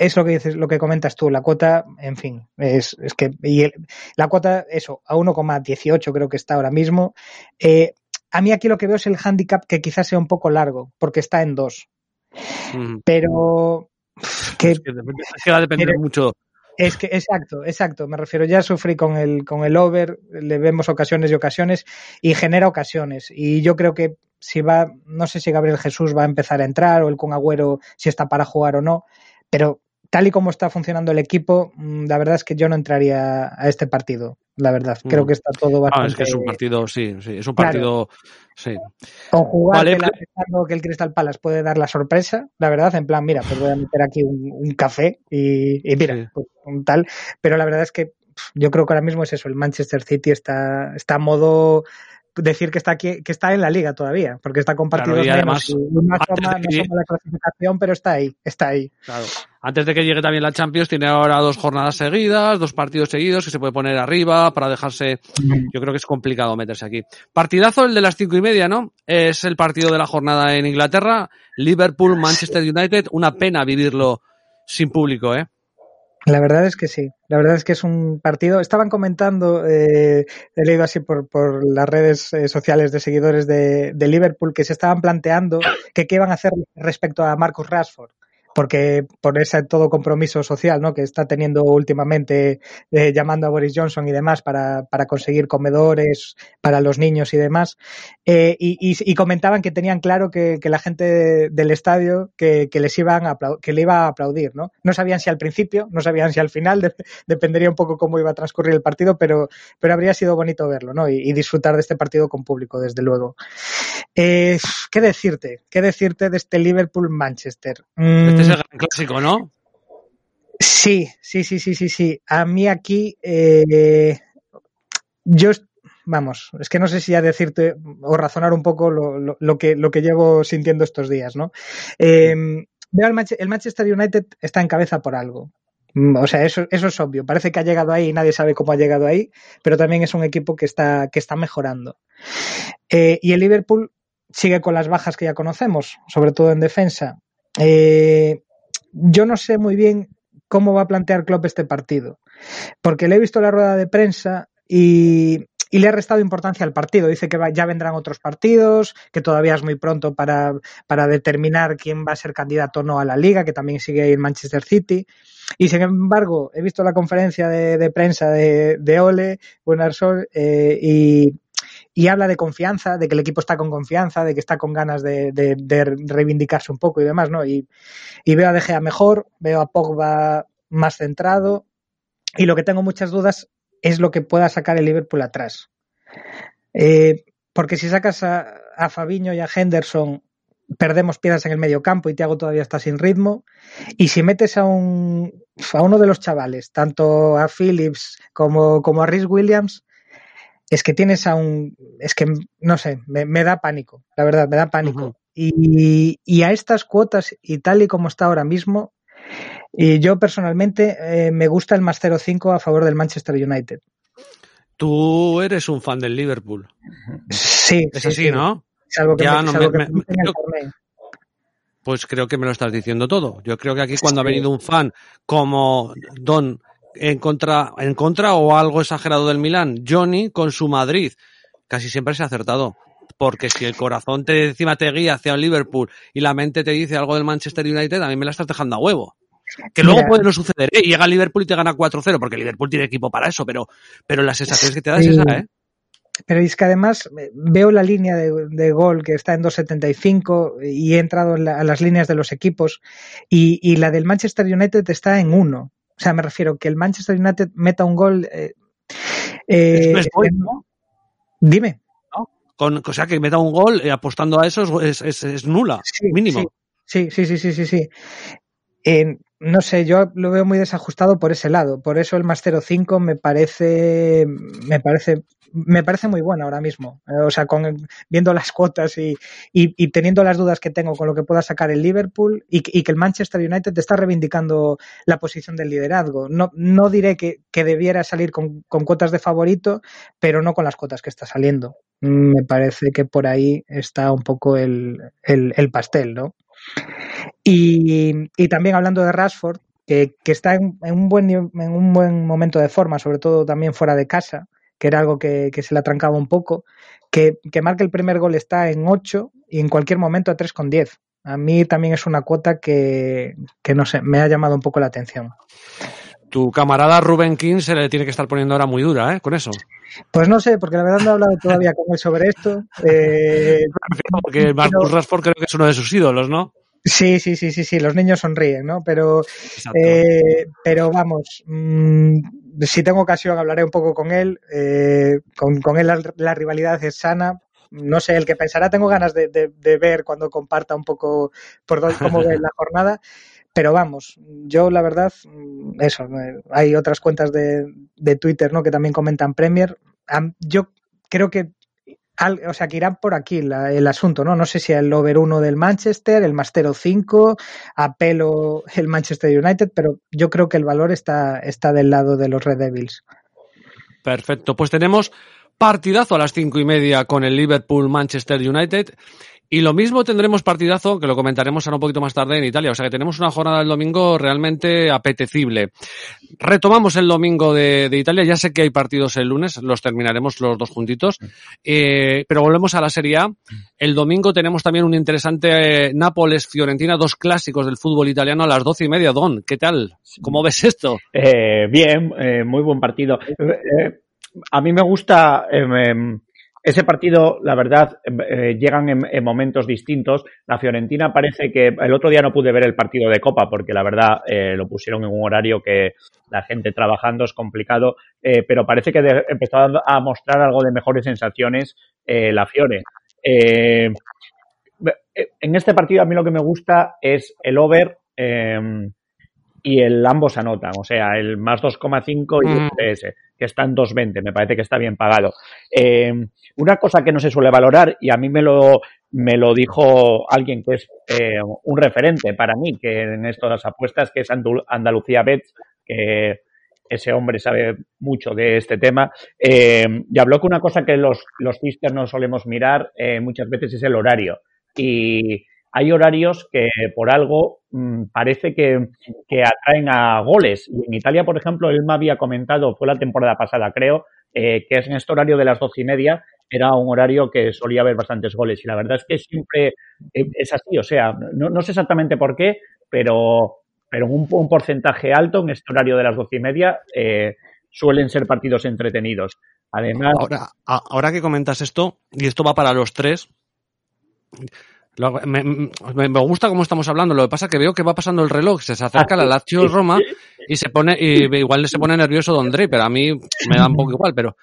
es lo que dices, lo que comentas tú, la cuota, en fin, es, es que y el- la cuota, eso, a 1,18 creo que está ahora mismo. Eh, a mí aquí lo que veo es el handicap que quizás sea un poco largo, porque está en 2. Ujú. Pero que, Es que, depende- es que va a depender pero- mucho. es que, exacto, exacto. Me refiero, ya sufrí con el, con el over, le vemos ocasiones y ocasiones y genera ocasiones. Y yo creo que si va, no sé si Gabriel Jesús va a empezar a entrar o el con Agüero si está para jugar o no, pero tal y como está funcionando el equipo, mm, la verdad es que yo no entraría a este partido, la verdad. Creo Mm. que está todo Ah, bastante es que es un partido, sí, sí, es un Claro. partido, sí. con jugártela Vale, pensando que el Crystal Palace puede dar la sorpresa, la verdad, en plan, mira, pues voy a meter aquí un, un café y, y mira, pues, un tal, pero la verdad es que yo creo que ahora mismo es eso, el Manchester City está, está a modo decir que está aquí, que está en la liga todavía, porque está con Claro, menos y no asoma la clasificación, pero está ahí, está ahí. Claro. Antes de que llegue también la Champions, tiene ahora dos jornadas seguidas, dos partidos seguidos que se puede poner arriba para dejarse. Yo creo que es complicado meterse aquí. Partidazo el de las cinco y media, ¿no? Es el partido de la jornada en Inglaterra. Liverpool, Manchester United. Una pena vivirlo sin público, ¿eh? La verdad es que sí, la verdad es que es un partido. Estaban comentando, eh, he leído así por, por las redes eh, sociales de seguidores de, de Liverpool, que se estaban planteando que qué iban a hacer respecto a Marcus Rashford. Porque por ese todo compromiso social ¿no? que está teniendo últimamente, eh, llamando a Boris Johnson y demás para, para conseguir comedores para los niños y demás. Eh, y, comentaban que tenían claro que, la gente del estadio que, les iban a que le iba a aplaudir. ¿no? no sabían si al principio, no sabían si al final, de, [LAUGHS] dependería un poco cómo iba a transcurrir el partido, pero, pero habría sido bonito verlo ¿no? y, disfrutar de este partido con público, desde luego. Eh, ¿Qué decirte? ¿Qué decirte de este Liverpool-Manchester? Este es gran clásico, ¿no? Sí, sí, sí, sí, sí, sí. A mí aquí, eh, yo, vamos, es que no sé si ya decirte o razonar un poco lo, que, lo que llevo sintiendo estos días, ¿no? Eh, veo el, Manchester United está en cabeza por algo. O sea, eso, eso es obvio. Parece que ha llegado ahí y nadie sabe cómo ha llegado ahí, pero también es un equipo que está, que está mejorando. Eh, y el Liverpool sigue con las bajas que ya conocemos, sobre todo en defensa. Eh, yo no sé muy bien cómo va a plantear Klopp este partido, porque le he visto la rueda de prensa y, le ha restado importancia al partido. Dice que ya vendrán otros partidos, que todavía es muy pronto para, determinar quién va a ser candidato o no a la liga, que también sigue en Manchester City. Y sin embargo, he visto la conferencia de, prensa de, Ole Gunnarsson eh, y, y habla de confianza, de que el equipo está con confianza, de que está con ganas de, reivindicarse un poco y demás, ¿no? Y, veo a De Gea mejor, veo a Pogba más centrado y lo que tengo muchas dudas es lo que pueda sacar el Liverpool atrás. Eh, porque si sacas a, a Fabiño y a Henderson, perdemos piezas en el medio campo y Thiago todavía está sin ritmo. Y si metes a un a uno de los chavales, tanto a Phillips como a Rhys Williams, es que tienes a un. Es que, no sé, me, me da pánico, la verdad, me da pánico. Uh -huh. y, y, a estas cuotas y tal y como está ahora mismo, y yo personalmente eh, me gusta el más 0-5 a favor del Manchester United. Tú eres un fan del Liverpool. Sí. Es sí, así, sí. ¿no? Salvo que, ya me, no salvo me, que pues creo que me lo estás diciendo todo. Yo creo que aquí cuando sí. ha venido un fan como Don en contra, en contra o algo exagerado del Milán, Johnny con su Madrid, casi siempre se ha acertado. Porque si el corazón te encima te guía hacia Liverpool y la mente te dice algo del Manchester United, a mí me la estás dejando a huevo. Que luego Mira, puede no suceder, ¿eh? Llega Liverpool y te gana 4-0, porque Liverpool tiene equipo para eso, pero, pero la sensación que te da sí. es esa, ¿eh? Pero es que además eh, veo la línea de, de gol que está en 2.75 y he entrado en la, a las líneas de los equipos y, y, la del Manchester United está en 1. O sea, me refiero que el Manchester United meta un gol. Eh, eh, es gol, ¿no? Dime. ¿No? Con, o sea, que meta un gol eh, apostando a eso es, es, es nula, sí, mínimo. Sí, sí, sí, sí, sí. sí. Eh, no sé, yo lo veo muy desajustado por ese lado. Por eso el más 0-5 me parece, me parece, me parece muy bueno ahora mismo. Eh, o sea, con, viendo las cuotas y, y, teniendo las dudas que tengo con lo que pueda sacar el Liverpool y, y, que el Manchester United está reivindicando la posición del liderazgo. No, no diré que, que debiera salir con, con cuotas de favorito, pero no con las cuotas que está saliendo. Me parece que por ahí está un poco el, el, el pastel, ¿no? Y, también hablando de Rashford, que, que está en, un buen, en un buen momento de forma, sobre todo también fuera de casa, que era algo que, que se le atrancaba un poco, que, que marca el primer gol está en 8 y en cualquier momento a 3,10. A mí también es una cuota que, que, no sé, me ha llamado un poco la atención. Tu camarada Rubén King se le tiene que estar poniendo ahora muy dura, ¿eh? Con eso. Pues no sé, porque la verdad no he hablado todavía con él sobre esto. Eh, [LAUGHS] porque Marcus pero... Rashford creo que es uno de sus ídolos, ¿no? Sí, sí, sí, sí, sí, los niños sonríen, ¿no? Pero, eh, pero vamos, mmm, si tengo ocasión hablaré un poco con él. Eh, con, con, él la, la, rivalidad es sana. No sé, el que pensará, tengo ganas de, de, de ver cuando comparta un poco por cómo ve la [LAUGHS] jornada. Pero vamos, yo la verdad, eso, hay otras cuentas de, de Twitter, ¿no? Que también comentan Premier. Yo creo que o sea, que irán por aquí la, el asunto, ¿no? No sé si el over 1 del Manchester, el Mastero 5, a pelo el Manchester United, pero yo creo que el valor está, está del lado de los Red Devils. Perfecto, pues tenemos partidazo a las cinco y media con el Liverpool Manchester United Y lo mismo tendremos partidazo, que lo comentaremos ahora un poquito más tarde en Italia. O sea que tenemos una jornada del domingo realmente apetecible. Retomamos el domingo de, de Italia. Ya sé que hay partidos el lunes, los terminaremos los dos juntitos. Eh, pero volvemos a la Serie A. El domingo tenemos también un interesante eh, Nápoles-Fiorentina, dos clásicos del fútbol italiano a las doce y media. Don, ¿qué tal? ¿Cómo ves esto? Eh, bien, eh, muy buen partido. Eh, a mí me gusta em, ese partido, la verdad, eh, llegan en, en momentos distintos. La Fiorentina parece que el otro día no pude ver el partido de Copa porque la verdad eh, lo pusieron en un horario que la gente trabajando es complicado, eh, pero parece que empezó a, mostrar algo de mejores sensaciones la Fiore. En este partido a mí lo que me gusta es el over eh, y el ambos anotan, o sea, el más 2,5 y el Mm. PS, que está en 2,20, me parece que está bien pagado. Eh, una cosa que no se suele valorar, y a mí me lo, me lo dijo alguien que es eh, un referente para mí, que en esto de las apuestas, que es Andalucía Bets, que ese hombre sabe mucho de este tema, eh, y habló que una cosa que los, los no solemos mirar eh, muchas veces es el horario. Y hay horarios que por algo mm, parece que, que atraen a goles. Y en Italia, por ejemplo, él me había comentado, fue la temporada pasada, creo, eh, que en este horario de las doce y media, era un horario que solía haber bastantes goles. Y la verdad es que siempre eh, es así. O sea, no, sé exactamente por qué, pero, pero un, porcentaje alto en este horario de las doce y media eh, suelen ser partidos entretenidos. Además, Ahora, ahora que comentas esto, y esto va para los tres, lo- me, me- me gusta cómo estamos hablando. Lo que pasa es que veo que va pasando el reloj, se acerca la Lazio Roma y se pone, y igual se pone nervioso Don Drey, pero a mí me da un poco igual, pero,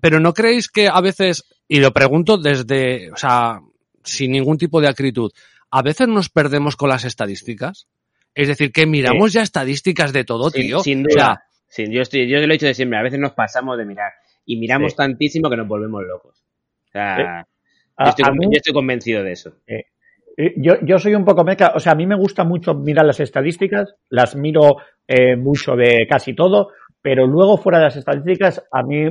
pero no creéis que a veces, y lo pregunto desde, o sea, sin ningún tipo de acritud, a veces nos perdemos con las estadísticas. Es decir, que miramos ya estadísticas de todo, Sin, tío. sin O sea, duda. Yo, estoy, yo lo he dicho de siempre. A veces nos pasamos de mirar y miramos Sí. tantísimo que nos volvemos locos. O sea, Sí. Yo, estoy, a conven- mí- yo estoy convencido de eso. Eh, Yo, yo soy un poco meca, o sea, a mí me gusta mucho mirar las estadísticas, las miro eh, mucho de casi todo, pero luego fuera de las estadísticas, a mí,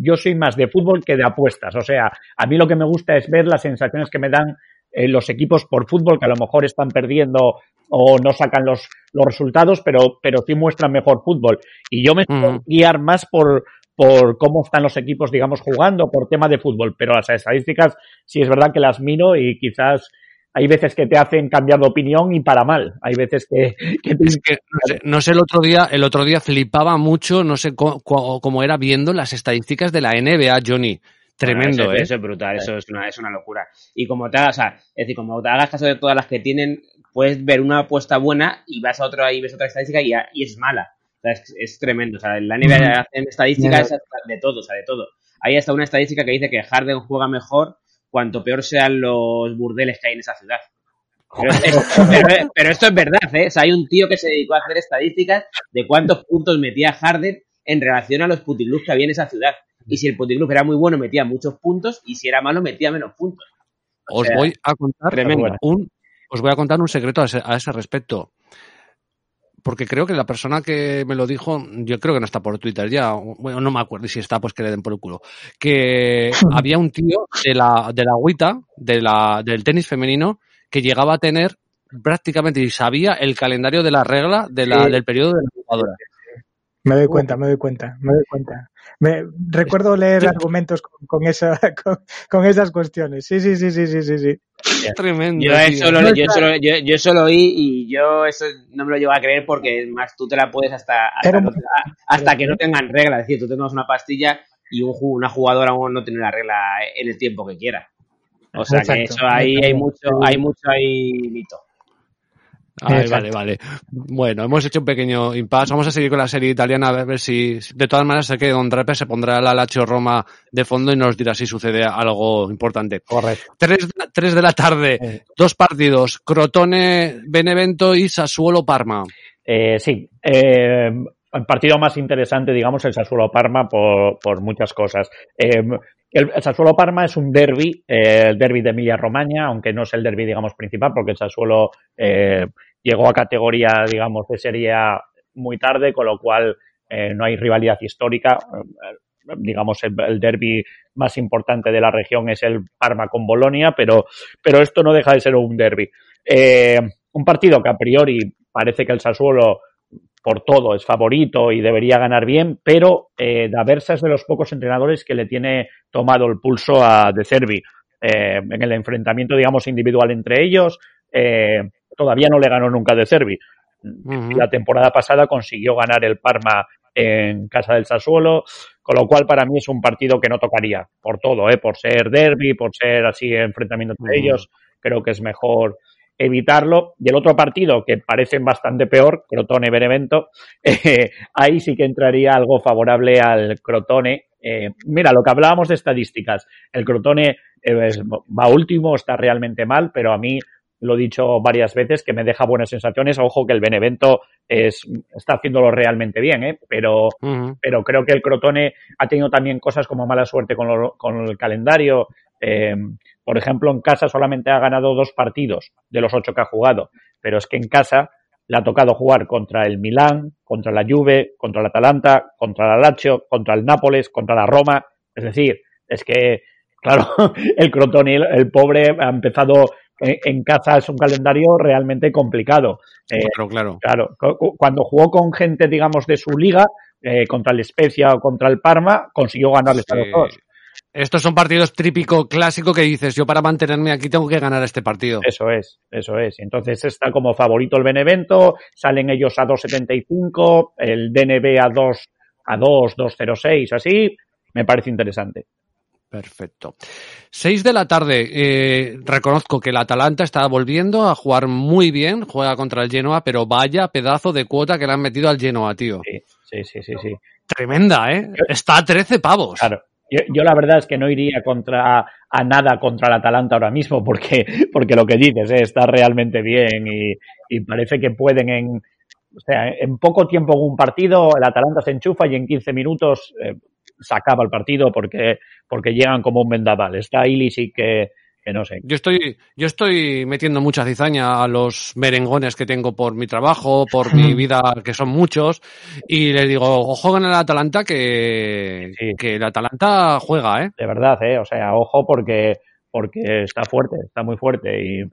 yo soy más de fútbol que de apuestas. O sea, a mí lo que me gusta es ver las sensaciones que me dan eh, los equipos por fútbol, que a lo mejor están perdiendo o no sacan los, los resultados, pero, pero sí muestran mejor fútbol. Y yo me suelo guiar más por, por cómo están los equipos, digamos, jugando, por tema de fútbol. Pero las estadísticas sí es verdad que las miro y quizás hay veces que te hacen cambiar de opinión y para mal. Hay veces que, [LAUGHS] que te- Es que no sé, no sé, el otro día, el otro día flipaba mucho, no sé co- cómo era viendo las estadísticas de la NBA, Johnny. Tremendo, Bueno, eso, ¿eh? eso es brutal, eso es una, es una locura. Y como te hagas, o sea, es decir, como te hagas caso de todas las que tienen, puedes ver una apuesta buena y vas a otra y ves otra estadística y, y es mala. Sea, es, es tremendo. O sea, en la NBA hacen estadísticas de todo, o sea, de todo. Hay hasta una estadística que dice que Harden juega mejor cuanto peor sean los burdeles que hay en esa ciudad. Pero, es- [LAUGHS] pero- pero esto es verdad, ¿eh? O sea, hay un tío que se dedicó a hacer estadísticas de cuántos puntos metía Harden en relación a los puticlubs que había en esa ciudad. Y si el puticlub era muy bueno, metía muchos puntos, y si era malo, metía menos puntos. O Os sea, voy a contar tremendo. un, os voy a contar un secreto a ese, a ese respecto. Porque creo que la persona que me lo dijo, yo creo que no está por Twitter ya, bueno, no me acuerdo y si está, pues que le den por el culo. Que [LAUGHS] había un tío de la, de la agüita, de la, del tenis femenino, que llegaba a tener prácticamente y sabía el calendario de la regla de la, Sí. del periodo de la jugadora. Me doy cuenta, me doy cuenta, me doy cuenta. Me, recuerdo leer argumentos con, con esa, [LAUGHS] con, con esas cuestiones. Sí, sí, sí, sí, sí, sí, sí. Tremendo. Yo eso, lo, yo, eso lo- yo, yo eso lo oí y yo eso no me lo llevo a creer porque más tú te la puedes hasta, hasta, no- hasta que no tengan regla. Es decir, tú tengas una pastilla y un, ju- una jugadora aún no tiene la regla en el tiempo que quiera. O sea que eso ahí hay mucho, hay mucho ahí mito. Ay, vale, vale. Bueno, hemos hecho un pequeño impasse. Vamos a seguir con la serie italiana a ver si, de todas maneras, sé que Don Drape se pondrá la Lazio Roma de fondo y nos dirá si sucede algo importante. Correcto. Tres, tres de la tarde, dos partidos, Crotone, Benevento y Sassuolo Parma. Eh, sí, eh, el partido más interesante, digamos, el Sassuolo-Parma por, por muchas cosas. Eh, el, el Sassuolo-Parma es un derby, eh, el derby de Emilia-Romagna, aunque no es el derby, digamos, principal, porque el Sassuolo eh, llegó a categoría, digamos, de Serie muy tarde, con lo cual eh, no hay rivalidad histórica. Eh, digamos, el, el derby más importante de la región es el Parma con Bolonia, pero, pero esto no deja de ser un derby. Un partido que a priori parece que el Sassuolo por todo es favorito y debería ganar bien, pero eh, Daversa es de los pocos entrenadores que le tiene tomado el pulso a De Cervi eh, en el enfrentamiento, digamos, individual entre ellos. Eh, todavía no le ganó nunca De Cervi. La temporada pasada consiguió ganar el Parma en casa del Sassuolo, con lo cual para mí es un partido que no tocaría por todo, ¿eh? por ser derby, por ser así enfrentamiento entre ellos. Creo que es mejor evitarlo. Y el otro partido, que parece bastante peor, Crotone Benevento, [LAUGHS] eh, ahí sí que entraría algo favorable al Crotone. Eh, mira, lo que hablábamos de estadísticas, el Crotone eh, es- va último, está realmente mal, pero a mí lo he dicho varias veces que me deja buenas sensaciones. Ojo que el Benevento es, está haciéndolo realmente bien, ¿eh? pero, pero creo que el Crotone ha tenido también cosas como mala suerte con, lo- con el calendario. Eh, por ejemplo, en casa solamente ha ganado dos partidos de los ocho que ha jugado, pero es que en casa le ha tocado jugar contra el Milán, contra la Juve, contra el Atalanta, contra la Lazio, contra el Nápoles, contra la Roma. Es decir, es que, claro, [LAUGHS] el Crotone, el, pobre, ha empezado en, en casa, es un calendario realmente complicado. Eh, Claro, claro. Claro, cu- cu- cuando jugó con gente, digamos, de su liga, eh, contra el Spezia o contra el Parma, consiguió ganarles a los Sí. dos. Estos son partidos típico clásico que dices, yo para mantenerme aquí tengo que ganar este partido. Eso es, eso es. Entonces está como favorito el Benevento, salen ellos a 2.75, el DNB a 2, a 2, 2.06, así. Me parece interesante. Perfecto. Seis de la tarde. eh, reconozco que el Atalanta está volviendo a jugar muy bien, juega contra el Genoa, pero vaya pedazo de cuota que le han metido al Genoa, tío. Sí, sí, sí, sí. Tremenda, ¿eh? Está a 13 pavos. Claro. Yo, yo la verdad es que no iría contra a nada contra el Atalanta ahora mismo porque, porque lo que dices eh, está realmente bien y, y parece que pueden en, o sea, en poco tiempo en un partido el Atalanta se enchufa y en 15 minutos eh, se acaba el partido porque, porque llegan como un vendaval. Está Illich que, que no sé. Yo estoy, yo estoy metiendo mucha cizaña a los merengones que tengo por mi trabajo, por mi [LAUGHS] vida, que son muchos, y les digo, ojo con el Atalanta que, que el Atalanta juega, ¿eh? De verdad, ¿eh? O sea, ojo porque, porque está fuerte, está muy fuerte y,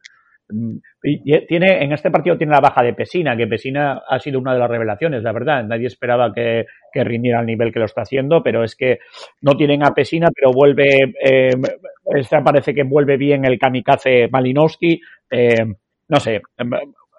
y tiene, en este partido tiene la baja de Pesina, que Pesina ha sido una de las revelaciones, la verdad. Nadie esperaba que, que rindiera al nivel que lo está haciendo, pero es que no tienen a Pesina, pero vuelve, eh, parece que vuelve bien el kamikaze Malinowski, eh, no sé,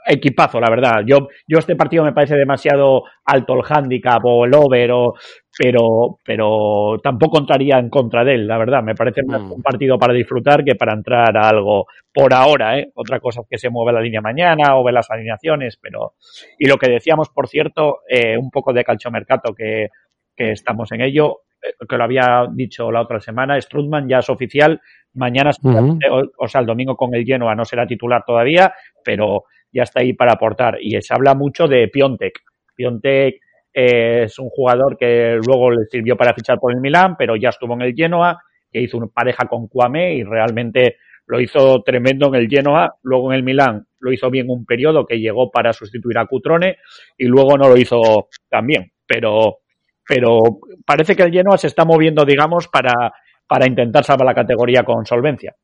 equipazo, la verdad. Yo, yo este partido me parece demasiado alto el handicap o el over, o, pero, pero tampoco entraría en contra de él, la verdad. Me parece más un partido para disfrutar que para entrar a algo por ahora, ¿eh? Otra cosa es que se mueve la línea mañana o ve las alineaciones, pero... Y lo que decíamos, por cierto, eh, un poco de calchomercato que, que estamos en ello, eh, que lo había dicho la otra semana, Strutman ya es oficial, mañana, o, o sea, el domingo con el Genoa no será titular todavía, pero ya está ahí para aportar. Y se habla mucho de Piontek. Piontek eh, es un jugador que luego le sirvió para fichar por el Milán, pero ya estuvo en el Genoa, que hizo una pareja con Kwame y realmente lo hizo tremendo en el Genoa, luego en el Milán lo hizo bien un periodo que llegó para sustituir a Cutrone y luego no lo hizo tan bien, pero, pero parece que el Genoa se está moviendo, digamos, para, para intentar salvar la categoría con solvencia.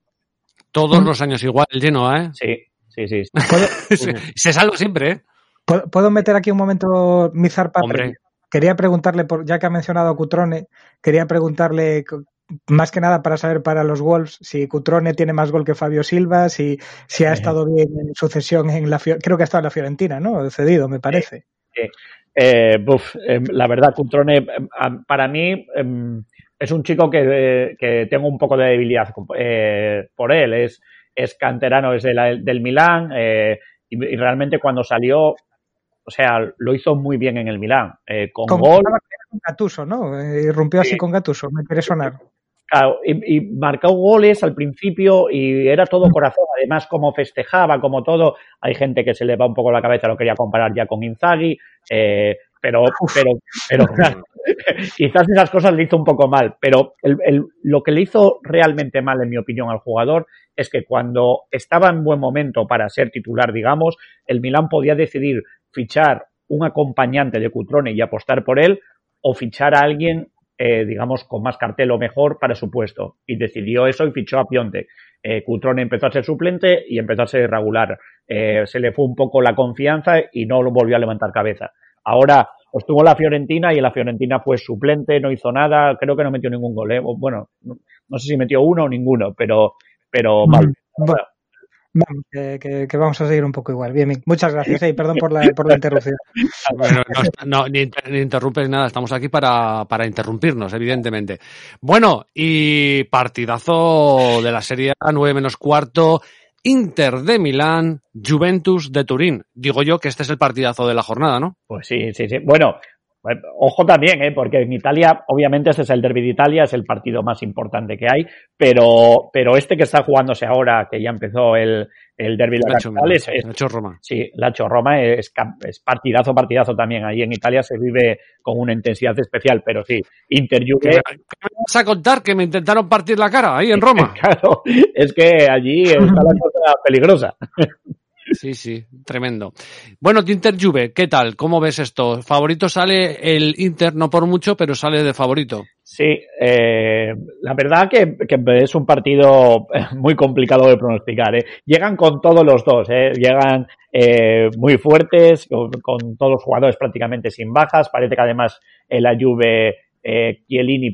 Todos los años igual, el Genoa, ¿eh? Sí, sí, sí. [LAUGHS] se, [LAUGHS] se salva siempre, ¿eh? ¿Puedo, puedo meter aquí un momento mi zarpa? Quería preguntarle, por, ya que ha mencionado a Cutrone, quería preguntarle, más que nada para saber para los Wolves, si Cutrone tiene más gol que Fabio Silva, si, si ha estado bien en sucesión en la creo que ha estado en la Fiorentina, ¿no? Cedido, me parece. Sí. Eh, buf, eh, la verdad, Cutrone, eh, para mí, eh, es un chico que, eh, que tengo un poco de debilidad eh, por él. Es, es canterano, es de la- del Milán eh, y, y realmente cuando salió, o sea, lo hizo muy bien en el Milán. eh, con Con, gol, con Gattuso, ¿no? Eh, Irrumpió así con Gattuso, me quiere sonar. Claro, y, y marcó goles al principio y era todo corazón. Además, como festejaba, como todo, hay gente que se le va un poco la cabeza, lo quería comparar ya con Inzaghi, eh, pero, pero, pero quizás esas cosas le hizo un poco mal. Pero el, el- lo que le hizo realmente mal, en mi opinión, al jugador es que cuando estaba en buen momento para ser titular, digamos, el Milán podía decidir fichar un acompañante de Cutrone y apostar por él o fichar a alguien eh, digamos, con más cartel o mejor para su puesto. Y decidió eso y fichó a Pionte. Eh, Cutrone empezó a ser suplente y empezó a ser regular. Eh, se le fue un poco la confianza y no lo volvió a levantar cabeza. Ahora estuvo en la Fiorentina y en la Fiorentina fue suplente, no hizo nada, creo que no metió ningún gol. ¿eh? O, Bueno, no, no sé si metió uno o ninguno, pero, pero mal. Bueno, vamos, que, que- que vamos a seguir un poco igual. Bien, muchas gracias. eh, perdón por la, por la interrupción. [LAUGHS] Bueno, no, no, ni, inter- ni interrumpes nada, estamos aquí para, para interrumpirnos, evidentemente. Bueno, y partidazo de la Serie A, 9 menos cuarto, Inter de Milán, Juventus de Turín. Digo yo que este es el partidazo de la jornada, ¿no? Pues sí, sí, sí. Bueno, ojo también, ¿eh? porque en Italia, obviamente, este es el derby de Italia, es el partido más importante que hay, pero, pero este que está jugándose ahora, que ya empezó el, el derby de la Lacho, capital, es, es- Lacho Roma. Sí, Lacho Roma es, partidazo, partidazo también. Ahí en Italia se vive con una intensidad especial, pero sí, Inter ¿Qué Juve, qué me vas a contar? Que me intentaron partir la cara ahí en [LAUGHS] Roma. claro, es que allí está la cosa peligrosa. [LAUGHS] Sí, sí, tremendo. Bueno, Inter Juve, ¿qué tal? ¿Cómo ves esto? Favorito sale el Inter, no por mucho, pero sale de favorito. Sí, eh, la verdad que, es un partido [LAUGHS] muy complicado de pronosticar. ¿eh? Llegan con todos los dos, ¿eh? llegan eh, muy fuertes, con, todos los jugadores prácticamente sin bajas. Parece que además en la Juve eh,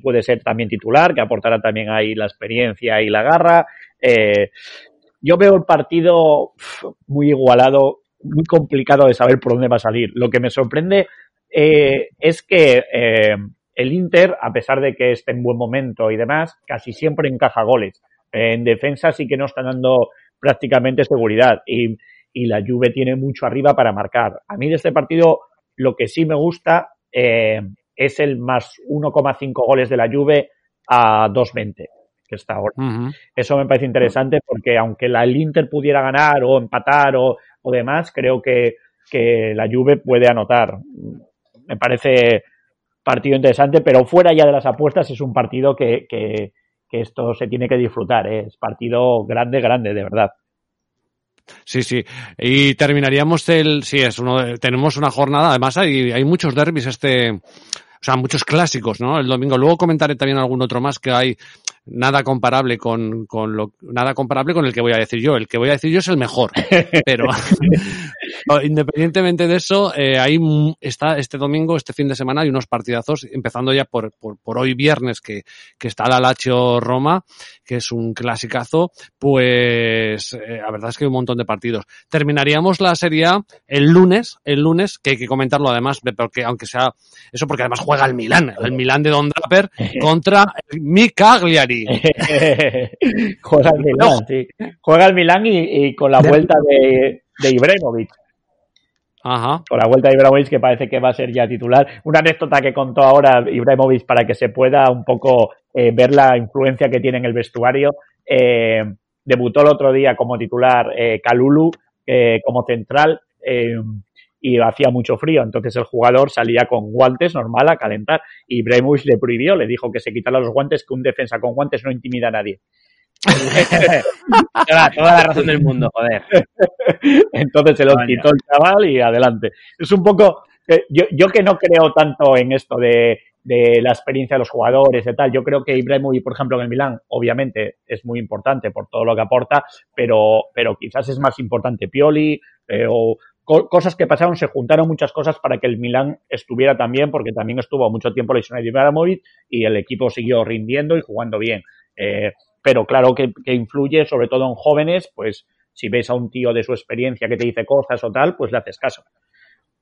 puede ser también titular, que aportará también ahí la experiencia y la garra. Eh, yo veo el partido muy igualado, muy complicado de saber por dónde va a salir. Lo que me sorprende eh, es que eh, el Inter, a pesar de que esté en buen momento y demás, casi siempre encaja goles. En defensa sí que no están dando prácticamente seguridad y, y la Juve tiene mucho arriba para marcar. A mí de este partido lo que sí me gusta eh, es el más 1,5 goles de la Juve a 2.20 que está ahora. Eso me parece interesante porque aunque la, el Inter pudiera ganar o empatar o, o demás, creo que, que la Juve puede anotar. Me parece partido interesante, pero fuera ya de las apuestas es un partido que, que, que esto se tiene que disfrutar. ¿eh? Es partido grande, grande, de verdad. Sí, sí. Y terminaríamos el, sí, es uno de- tenemos una jornada, además hay, hay muchos derbis este, o sea, muchos clásicos, ¿no? El domingo. Luego comentaré también algún otro más que hay nada comparable con, con lo, nada comparable con el que voy a decir yo. El que voy a decir yo es el mejor. [LAUGHS] Pero, independientemente de eso, eh, hay, mu- está este domingo, este fin de semana, hay unos partidazos, empezando ya por, por, por hoy viernes, que, que está la Lazio Roma, que es un clasicazo, pues eh, la verdad es que hay un montón de partidos. Terminaríamos la Serie A el lunes, el lunes, que hay que comentarlo además, de- porque aunque sea eso, porque además juega el Milán, el Milán de Don Draper [LAUGHS] contra el Micagliari. [LAUGHS] Juega el Milán, sí. Juega el Milán y, y con la vuelta de, de Ibrahimovic. Ajá. La vuelta de Ibrahimovic que parece que va a ser ya titular. Una anécdota que contó ahora Ibrahimovic para que se pueda un poco eh, ver la influencia que tiene en el vestuario. Eh, debutó el otro día como titular eh, Kalulu eh, como central y hacía mucho frío. Entonces el jugador salía con guantes normal a calentar. Y Ibrahimovic le prohibió, le dijo que se quitara los guantes, que un defensa con guantes no intimida a nadie. [LAUGHS] Toda, toda la razón del mundo, joder. Entonces se Coño. quitó el chaval y adelante. Es un poco. eh, Yo, yo que no creo tanto en esto de, de la experiencia de los jugadores y tal. Yo creo que Ibrahimovic, por ejemplo, en el Milán, obviamente es muy importante por todo lo que aporta, pero, pero quizás es más importante Pioli eh, o co- cosas que pasaron, se juntaron muchas cosas para que el Milán estuviera también, porque también estuvo mucho tiempo lesionado Ibrahimovic y el equipo siguió rindiendo y jugando bien. Eh, pero claro que, que influye, sobre todo en jóvenes, pues si ves a un tío de su experiencia que te dice cosas o tal, pues le haces caso.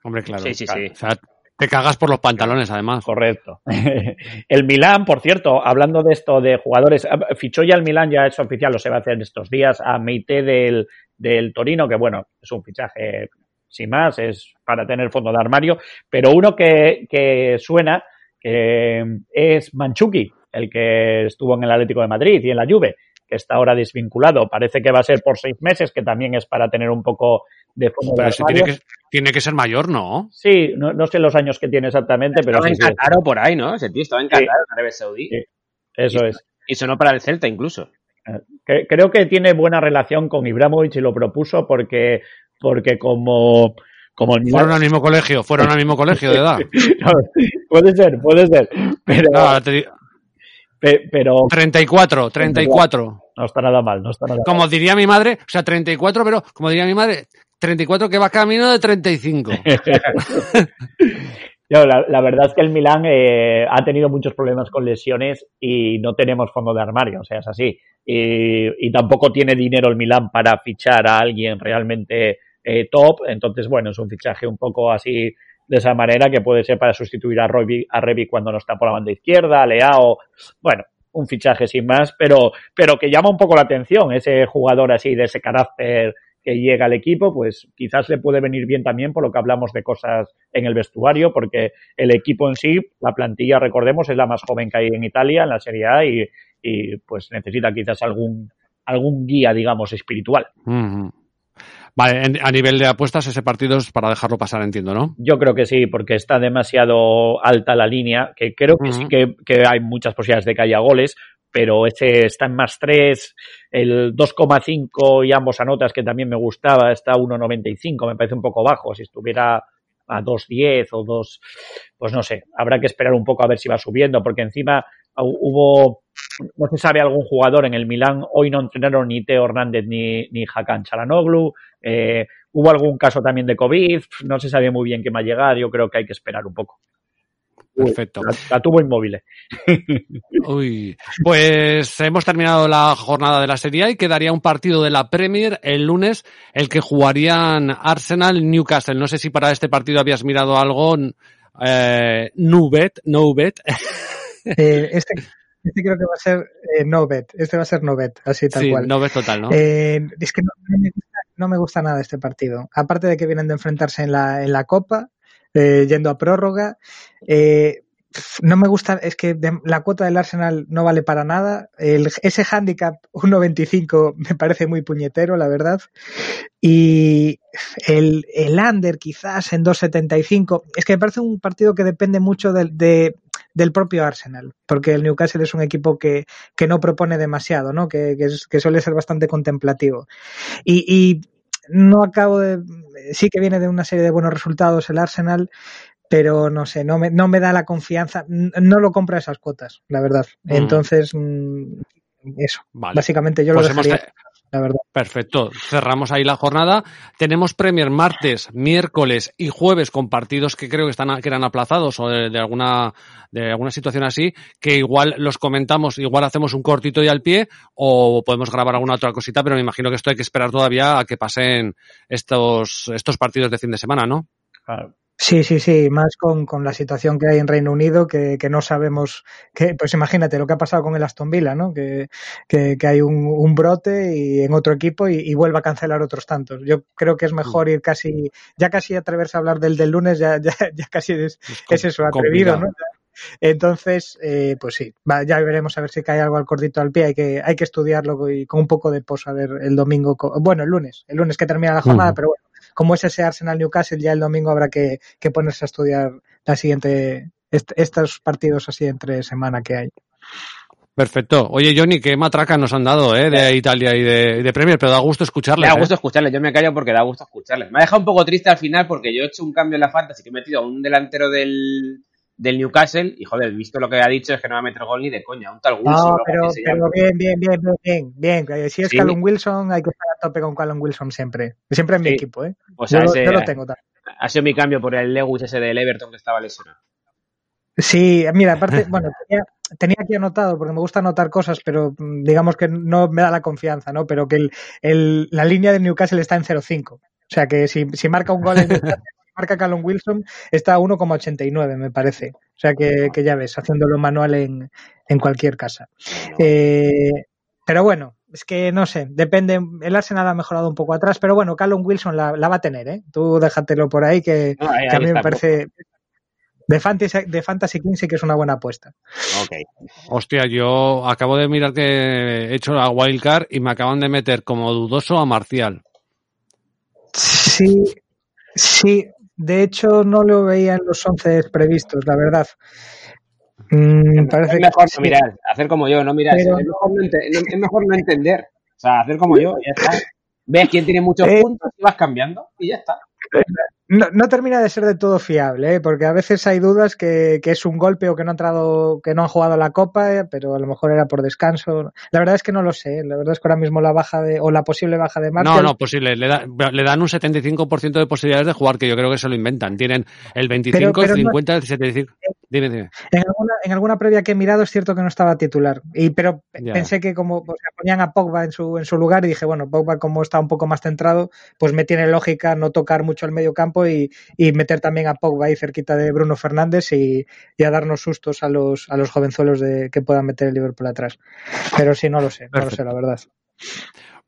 Hombre, claro. Sí, sí, claro. sí. O sea, te cagas por los pantalones, además. Correcto. [LAUGHS] el Milán, por cierto, hablando de esto de jugadores, ah, fichó ya el Milán, ya es oficial, lo se va a hacer en estos días, a Meite del, del Torino, que bueno, es un fichaje sin más, es para tener fondo de armario, pero uno que, que suena que es Manchuki, el que estuvo en el Atlético de Madrid y en la Juve, que está ahora desvinculado. Parece que va a ser por seis meses, que también es para tener un poco de fondo Pero tiene que, tiene que ser mayor, ¿no? Sí, no, no sé los años que tiene exactamente, pero Estaba sí, en sí, Qatar o por ahí, ¿no? Ese tío estaba en Sí. Qatar, en Arabia Saudí. Sí. eso Y- es. Y sonó para el Celta incluso. Que- Creo que tiene buena relación con Ibrahimovic y lo propuso porque, porque como como el Fueron al mismo colegio, fueron al mismo colegio de edad. [LAUGHS] puede ser, puede ser. Pero, No, ahora te pe- pero 34, 34. no está nada mal, no está nada mal. Como diría mi madre, o sea, 34, pero como diría mi madre, 34 que va camino de 35. Yo, [LAUGHS] la, la verdad es que el Milán eh, ha tenido muchos problemas con lesiones y no tenemos fondo de armario, o sea, es así. Y, y tampoco tiene dinero el Milán para fichar a alguien realmente eh, top, entonces, bueno, es un fichaje un poco así de esa manera que puede ser para sustituir a Rebic, a Rebic cuando no está por la banda izquierda, a Leao, bueno, un fichaje sin más, pero, pero que llama un poco la atención, ese jugador así de ese carácter que llega al equipo, pues quizás le puede venir bien también por lo que hablamos de cosas en el vestuario, porque el equipo en sí, la plantilla, recordemos, es la más joven que hay en Italia, en la Serie A, y, y pues necesita quizás algún, algún guía, digamos, espiritual. Ujú. Vale, en- a nivel de apuestas, ese partido es para dejarlo pasar, entiendo, ¿no? Yo creo que sí, porque está demasiado alta la línea, que creo que sí que, que hay muchas posibilidades de que haya goles, pero ese está en más 3, el 2,5 y ambos anotas que también me gustaba, está 1,95, me parece un poco bajo, si estuviera a 2,10 o 2, pues no sé, habrá que esperar un poco a ver si va subiendo, porque encima hu- hubo, no se sabe algún jugador en el Milán, hoy no entrenaron ni Teo Hernández ni, ni Hakan Chalanoglu, eh, hubo algún caso también de COVID, no se sabe muy bien qué va a llegar, yo creo que hay que esperar un poco. Perfecto. La, la tuvo inmóvil. [LAUGHS] Uy, pues hemos terminado la jornada de la Serie A y quedaría un partido de la Premier el lunes, el que jugarían Arsenal Newcastle. No sé si para este partido habías mirado algo. Eh, no bet, no bet. Eh, este, este creo que va a ser eh, no bet. Este va a ser no bet, así tal sí, cual. no bet total, ¿no? Eh, es que no, no me gusta, nada este partido. Aparte de que vienen de enfrentarse en la, en la Copa, eh, yendo a prórroga. eh, no me gusta, es que la cuota del Arsenal no vale para nada. El, ese handicap 1.25 me parece muy puñetero, la verdad. Y el, el under quizás en 2.75. Es que me parece un partido que depende mucho del, de, del propio Arsenal, porque el Newcastle es un equipo que, que no propone demasiado, ¿no? Que, que, que suele ser bastante contemplativo. Y, y no acabo de. Sí que viene de una serie de buenos resultados el Arsenal, pero no sé, no me, no me da la confianza. No lo compro a esas cuotas, la verdad. Mm. Entonces, mm, eso. Vale. Básicamente yo Pues lo hemos dejaría, la verdad. Perfecto. Cerramos ahí la jornada. Tenemos Premier martes, miércoles y jueves con partidos que creo que están que eran aplazados o de, de alguna de alguna situación así, que igual los comentamos, igual hacemos un cortito y al pie o podemos grabar alguna otra cosita, pero me imagino que esto hay que esperar todavía a que pasen estos estos partidos de fin de semana, ¿no? Sí, sí, sí, más con, con la situación que hay en Reino Unido, que, que no sabemos, que, pues imagínate lo que ha pasado con el Aston Villa, ¿no? Que, que, que hay un, un brote y en otro equipo y, y vuelve a cancelar otros tantos. Yo creo que es mejor ir casi, ya casi atreverse a hablar del del lunes, ya, ya, ya casi es, es eso, atrevido, ¿no? Entonces, eh, pues sí, va, ya veremos a ver si cae algo al cortito al pie. Hay que, hay que estudiarlo y con un poco de posa a ver el domingo. Bueno, el lunes, el lunes que termina la jornada, pero bueno, como es ese Arsenal Newcastle, ya el domingo habrá que, que ponerse a estudiar la siguiente, est- estos partidos así entre semana que hay. Perfecto. Oye, Johnny, qué matraca nos han dado, ¿eh? De Italia y de, de Premier, pero da gusto escucharles. Me da ¿eh? gusto escucharles, yo me callo porque da gusto escucharles. Me ha dejado un poco triste al final porque yo he hecho un cambio en la fantasy que he metido a un delantero del, del Newcastle y joder, visto lo que ha dicho es que no va a meter gol ni de coña, un tal Wilson. No, pero, bien, bien, bien, bien, bien, bien. Si es Sí. Callum Wilson, hay que estar a tope con Callum Wilson siempre. Siempre en mi equipo, ¿eh? O sea, yo, lo- ese- yo lo tengo también. Ha sido mi cambio por el Lewis ese del Everton que estaba lesionado. Sí, mira, aparte, [LAUGHS] bueno, tenía, tenía aquí anotado, porque me gusta anotar cosas, pero mm, digamos que no me da la confianza, ¿no? Pero que el, el- la línea de Newcastle está en 0,5. O sea que si, si marca un gol en Newcastle, [LAUGHS] marca Callum Wilson, está a 1,89, me parece. O sea que, que ya ves, haciéndolo manual en, en cualquier casa. Eh, pero bueno, es que no sé, depende. El Arsenal ha mejorado un poco atrás, pero bueno, Callum Wilson la, la va a tener, ¿eh? Tú déjatelo por ahí, que, No, ahí- que a mí me parece. De Fantasy, de Fantasy King sí que es una buena apuesta. Ok. Hostia, yo acabo de mirar que he hecho la wildcard y me acaban de meter como dudoso a Marcial. Sí, sí. De hecho, no lo veía en los 11 previstos, la verdad. Mm, parece Es mejor no mirar, hacer como yo, no mirar. Pero- Es, mejor no ente- no- es mejor no entender. O sea, hacer como yo, ya está. Ves quién tiene muchos Eh. puntos y vas cambiando y ya está. No, no termina de ser de todo fiable, ¿eh? porque a veces hay dudas que, que es un golpe o que no ha entrado, que no han jugado la copa, eh, pero a lo mejor era por descanso. La verdad es que no lo sé. ¿eh? La verdad es que ahora mismo la baja de, o la posible baja de Markel. No, no, posible. Le, da- le dan un 75% de posibilidades de jugar, que yo creo que se lo inventan. Tienen el 25, pero el no- 50, el 75. Dime, dime. En alguna, en alguna previa que he mirado es cierto que no estaba titular. Y, pero Ya. pensé que como o sea, ponían a Pogba en su, en su lugar y dije, bueno, Pogba como está un poco más centrado, pues me tiene lógica no tocar mucho el medio campo y, y meter también a Pogba ahí cerquita de Bruno Fernández y, y a darnos sustos a los, a los jovenzuelos de, que puedan meter el Liverpool atrás. Pero sí, no lo sé, no lo sé, la verdad.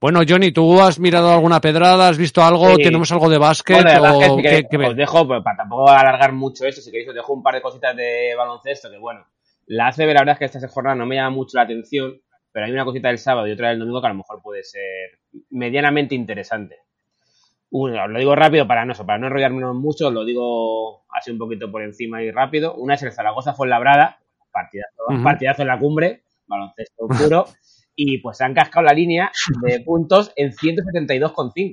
Bueno, Johnny, ¿tú has mirado alguna pedrada? ¿Has visto algo? Sí. ¿Tenemos algo de básquet? Bueno, o si qué- queréis, qué os dejo, pues, para tampoco alargar mucho esto, si queréis os dejo un par de cositas de baloncesto, que bueno, la ACB la verdad es que esta jornada no me llama mucho la atención, pero hay una cosita del sábado y otra del domingo que a lo mejor puede ser medianamente interesante. Una, os lo digo rápido para no, para no enrollarme mucho, lo digo así un poquito por encima y rápido. Una es el Zaragoza Fuenlabrada, partidazo, Ujú. partidazo en la cumbre, baloncesto [LAUGHS] puro, y pues se han cascado la línea de [LAUGHS] puntos en 172,5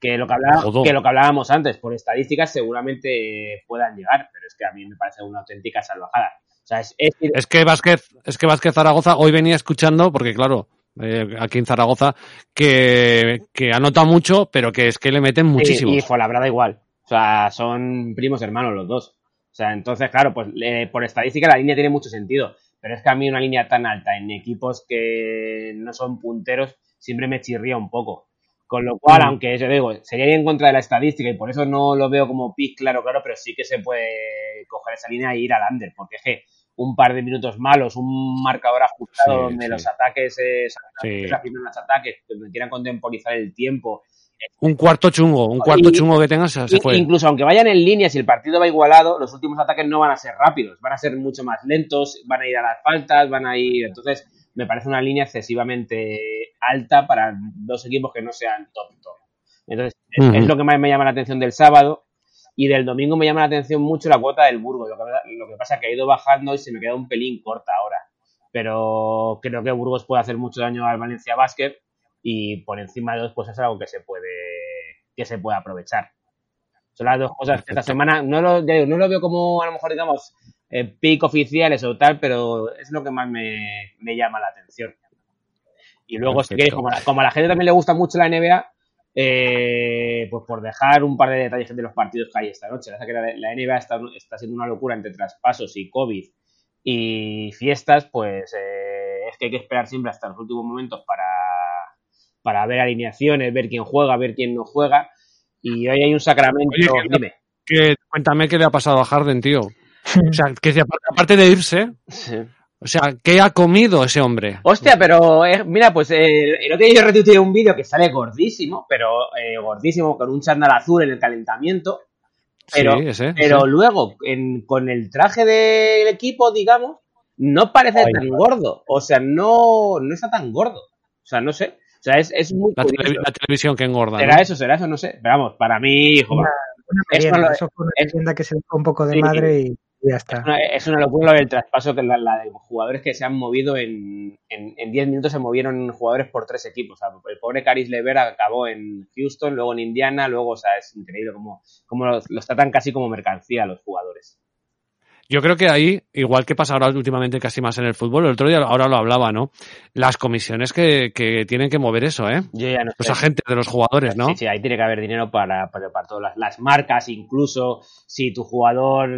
que lo que, hablaba- que lo que hablábamos antes, por estadísticas seguramente puedan llegar, pero es que a mí me parece una auténtica salvajada. O sea, es, es que Vázquez, es que Vázquez Zaragoza hoy venía escuchando, porque claro, eh, aquí en Zaragoza, que, que anota mucho, pero que es que le meten muchísimos. Y, y Fuenlabrada igual. O sea, son primos hermanos los dos. O sea, entonces, claro, pues eh, por estadística la línea tiene mucho sentido. Pero es que a mí una línea tan alta en equipos que no son punteros siempre me chirría un poco. Con lo cual, Mm. aunque yo digo, sería ir en contra de la estadística y por eso no lo veo como pick claro, claro, pero sí que se puede coger esa línea e ir al under. Porque es que un par de minutos malos, un marcador ajustado Sí, donde sí. los ataques, eh, Sí. los ataques, donde quieran contemporizar el tiempo, Un cuarto chungo, un cuarto Y- chungo que tengas se I- fue. Incluso aunque vayan en línea, si el partido va igualado, los últimos ataques no van a ser rápidos, van a ser mucho más lentos, van a ir a las faltas, van a ir. Entonces, me parece una línea excesivamente alta para dos equipos que no sean top top. Entonces, es, lo que más me llama la atención del sábado. Y del domingo me llama la atención mucho la cuota del Burgos. Lo que, lo que pasa es que ha ido bajando y se me queda un pelín corta ahora. Pero creo que Burgos puede hacer mucho daño al Valencia Basket y por encima de dos, pues es algo que se puede, que se puede aprovechar. Son las dos cosas que esta semana no lo, ya digo, no lo veo como a lo mejor digamos eh, pick oficiales o tal, pero es lo que más me, me llama la atención. Y luego, si queréis, como, a la- como a la gente también le gusta mucho la NBA, eh, pues por dejar un par de detalles de los partidos que hay esta noche. La NBA está, está siendo una locura entre traspasos y COVID y fiestas, pues eh, es que hay que esperar siempre hasta los últimos momentos para, para ver alineaciones, ver quién juega, ver quién no juega. Y hoy hay un sacramento. Oye, que- dime. Que, cuéntame qué le ha pasado a Harden, tío. O sea, que si aparte, aparte de irse, Sí. o sea, ¿qué ha comido ese hombre? Hostia, pero eh, mira, pues eh, el otro día yo retuiteé un vídeo que sale gordísimo, pero eh, gordísimo, con un chándal azul en el calentamiento. Pero, sí, ese. pero ese. luego, en- con el traje del equipo, digamos, no parece Ay, tan gordo. O sea, no, no está tan gordo. O sea, no sé. O sea, es, es muy La, curioso. televi- la televisión que engorda. ¿Será ¿no? eso? ¿Será eso? No sé. Pero vamos, para mí, hijo, Una, una Es merienda, una- eso fue una es- merienda que se dejó un poco de Sí. madre y y ya Es está. una, es una locura lo del traspaso, que la, la de jugadores que se han movido en, en, en 10 minutos se movieron jugadores por tres equipos. O sea, el pobre Caris Lever acabó en Houston, luego en Indiana, luego, o sea, es increíble cómo, cómo los, los tratan casi como mercancía los jugadores. Yo creo que ahí, igual que pasa ahora últimamente casi más en el fútbol, el otro día ahora lo hablaba, ¿no? Las comisiones que, que tienen que mover eso, ¿eh? No Los sé. agentes de los jugadores, ¿no? Sí, sí, ahí tiene que haber dinero para, para, para todas las, las marcas, incluso si tu jugador,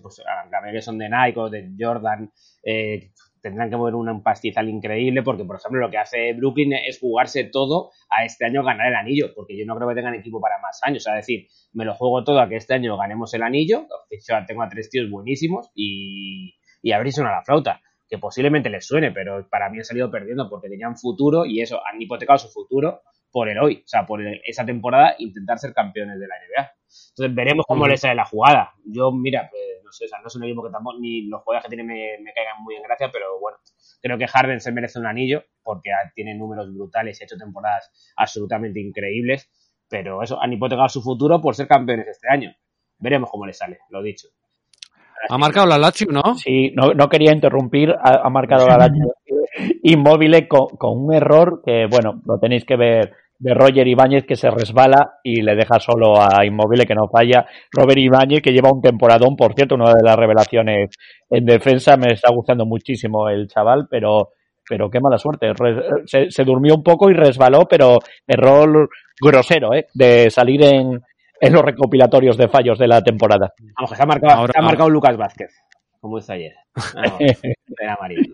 pues, a que son de Nike o de Jordan, eh, tendrán que mover un pastizal increíble, porque, por ejemplo, lo que hace Brooklyn es jugarse todo a este año ganar el anillo, porque yo no creo que tengan equipo para más años. O sea, es decir, me lo juego todo a que este año ganemos el anillo. De hecho, tengo a tres tíos buenísimos y, y a suena la flauta que posiblemente les suene, pero para mí han salido perdiendo porque tenían futuro y eso, han hipotecado su futuro por el hoy, o sea, por el- esa temporada intentar ser campeones de la NBA. Entonces veremos cómo les sale la jugada. Yo, mira, pues, no sé, o sea, no es un equipo que tampoco, ni los jugadores que tiene me, me caigan muy en gracia, pero bueno, creo que Harden se merece un anillo porque tiene números brutales y ha hecho temporadas absolutamente increíbles, pero eso, han hipotecado su futuro por ser campeones este año. Veremos cómo les sale, lo dicho. Ha marcado la Lazio, ¿no? Sí, no, no quería interrumpir, ha, ha marcado la Lazio [LAUGHS] Inmóvil con, con un error que, bueno, lo tenéis que ver de Roger Ibáñez que se resbala y le deja solo a Inmóvil que no falla. Robert Ibáñez que lleva un temporadón, por cierto, una de las revelaciones en defensa. Me está gustando muchísimo el chaval, pero, pero qué mala suerte. Se, se durmió un poco y resbaló, pero error grosero, ¿eh? De salir en, en los recopilatorios de fallos de la temporada. Vamos, que se ha marcado, Ahora- se ha marcado Lucas Vázquez, como hizo ayer. Vamos, [LAUGHS] de la amarilla.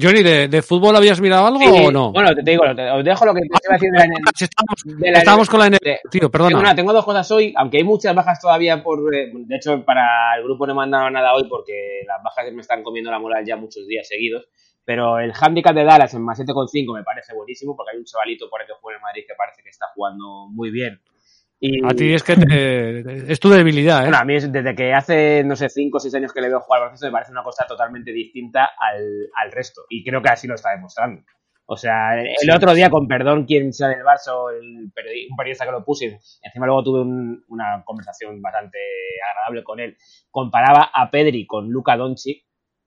Johnny, ¿de, de fútbol habías mirado algo Sí, o no? Bueno, te, te digo, te- os dejo lo que te iba a decir de la, Estamos, de la- estamos con la NBA, tío, perdona. Tengo, una- tengo dos cosas hoy, aunque hay muchas bajas todavía por... eh, De hecho, para el grupo no he mandado nada hoy porque las bajas me están comiendo la moral ya muchos días seguidos. Pero el handicap de Dallas en más 7,5 me parece buenísimo porque hay un chavalito por ahí que juega en Madrid que parece que está jugando muy bien. Y, A ti es que te- es tu debilidad, ¿eh? bueno, a mí es desde que hace, no sé, 5 o 6 años que le veo jugar al baloncesto me parece una cosa totalmente distinta al, al resto. Y creo que así lo está demostrando. O sea, el Sí, otro día, con perdón, quien sea del Barça o el periodi- un periodista que lo puse, encima luego tuve un- una conversación bastante agradable con él, comparaba a Pedri con Luca Doncic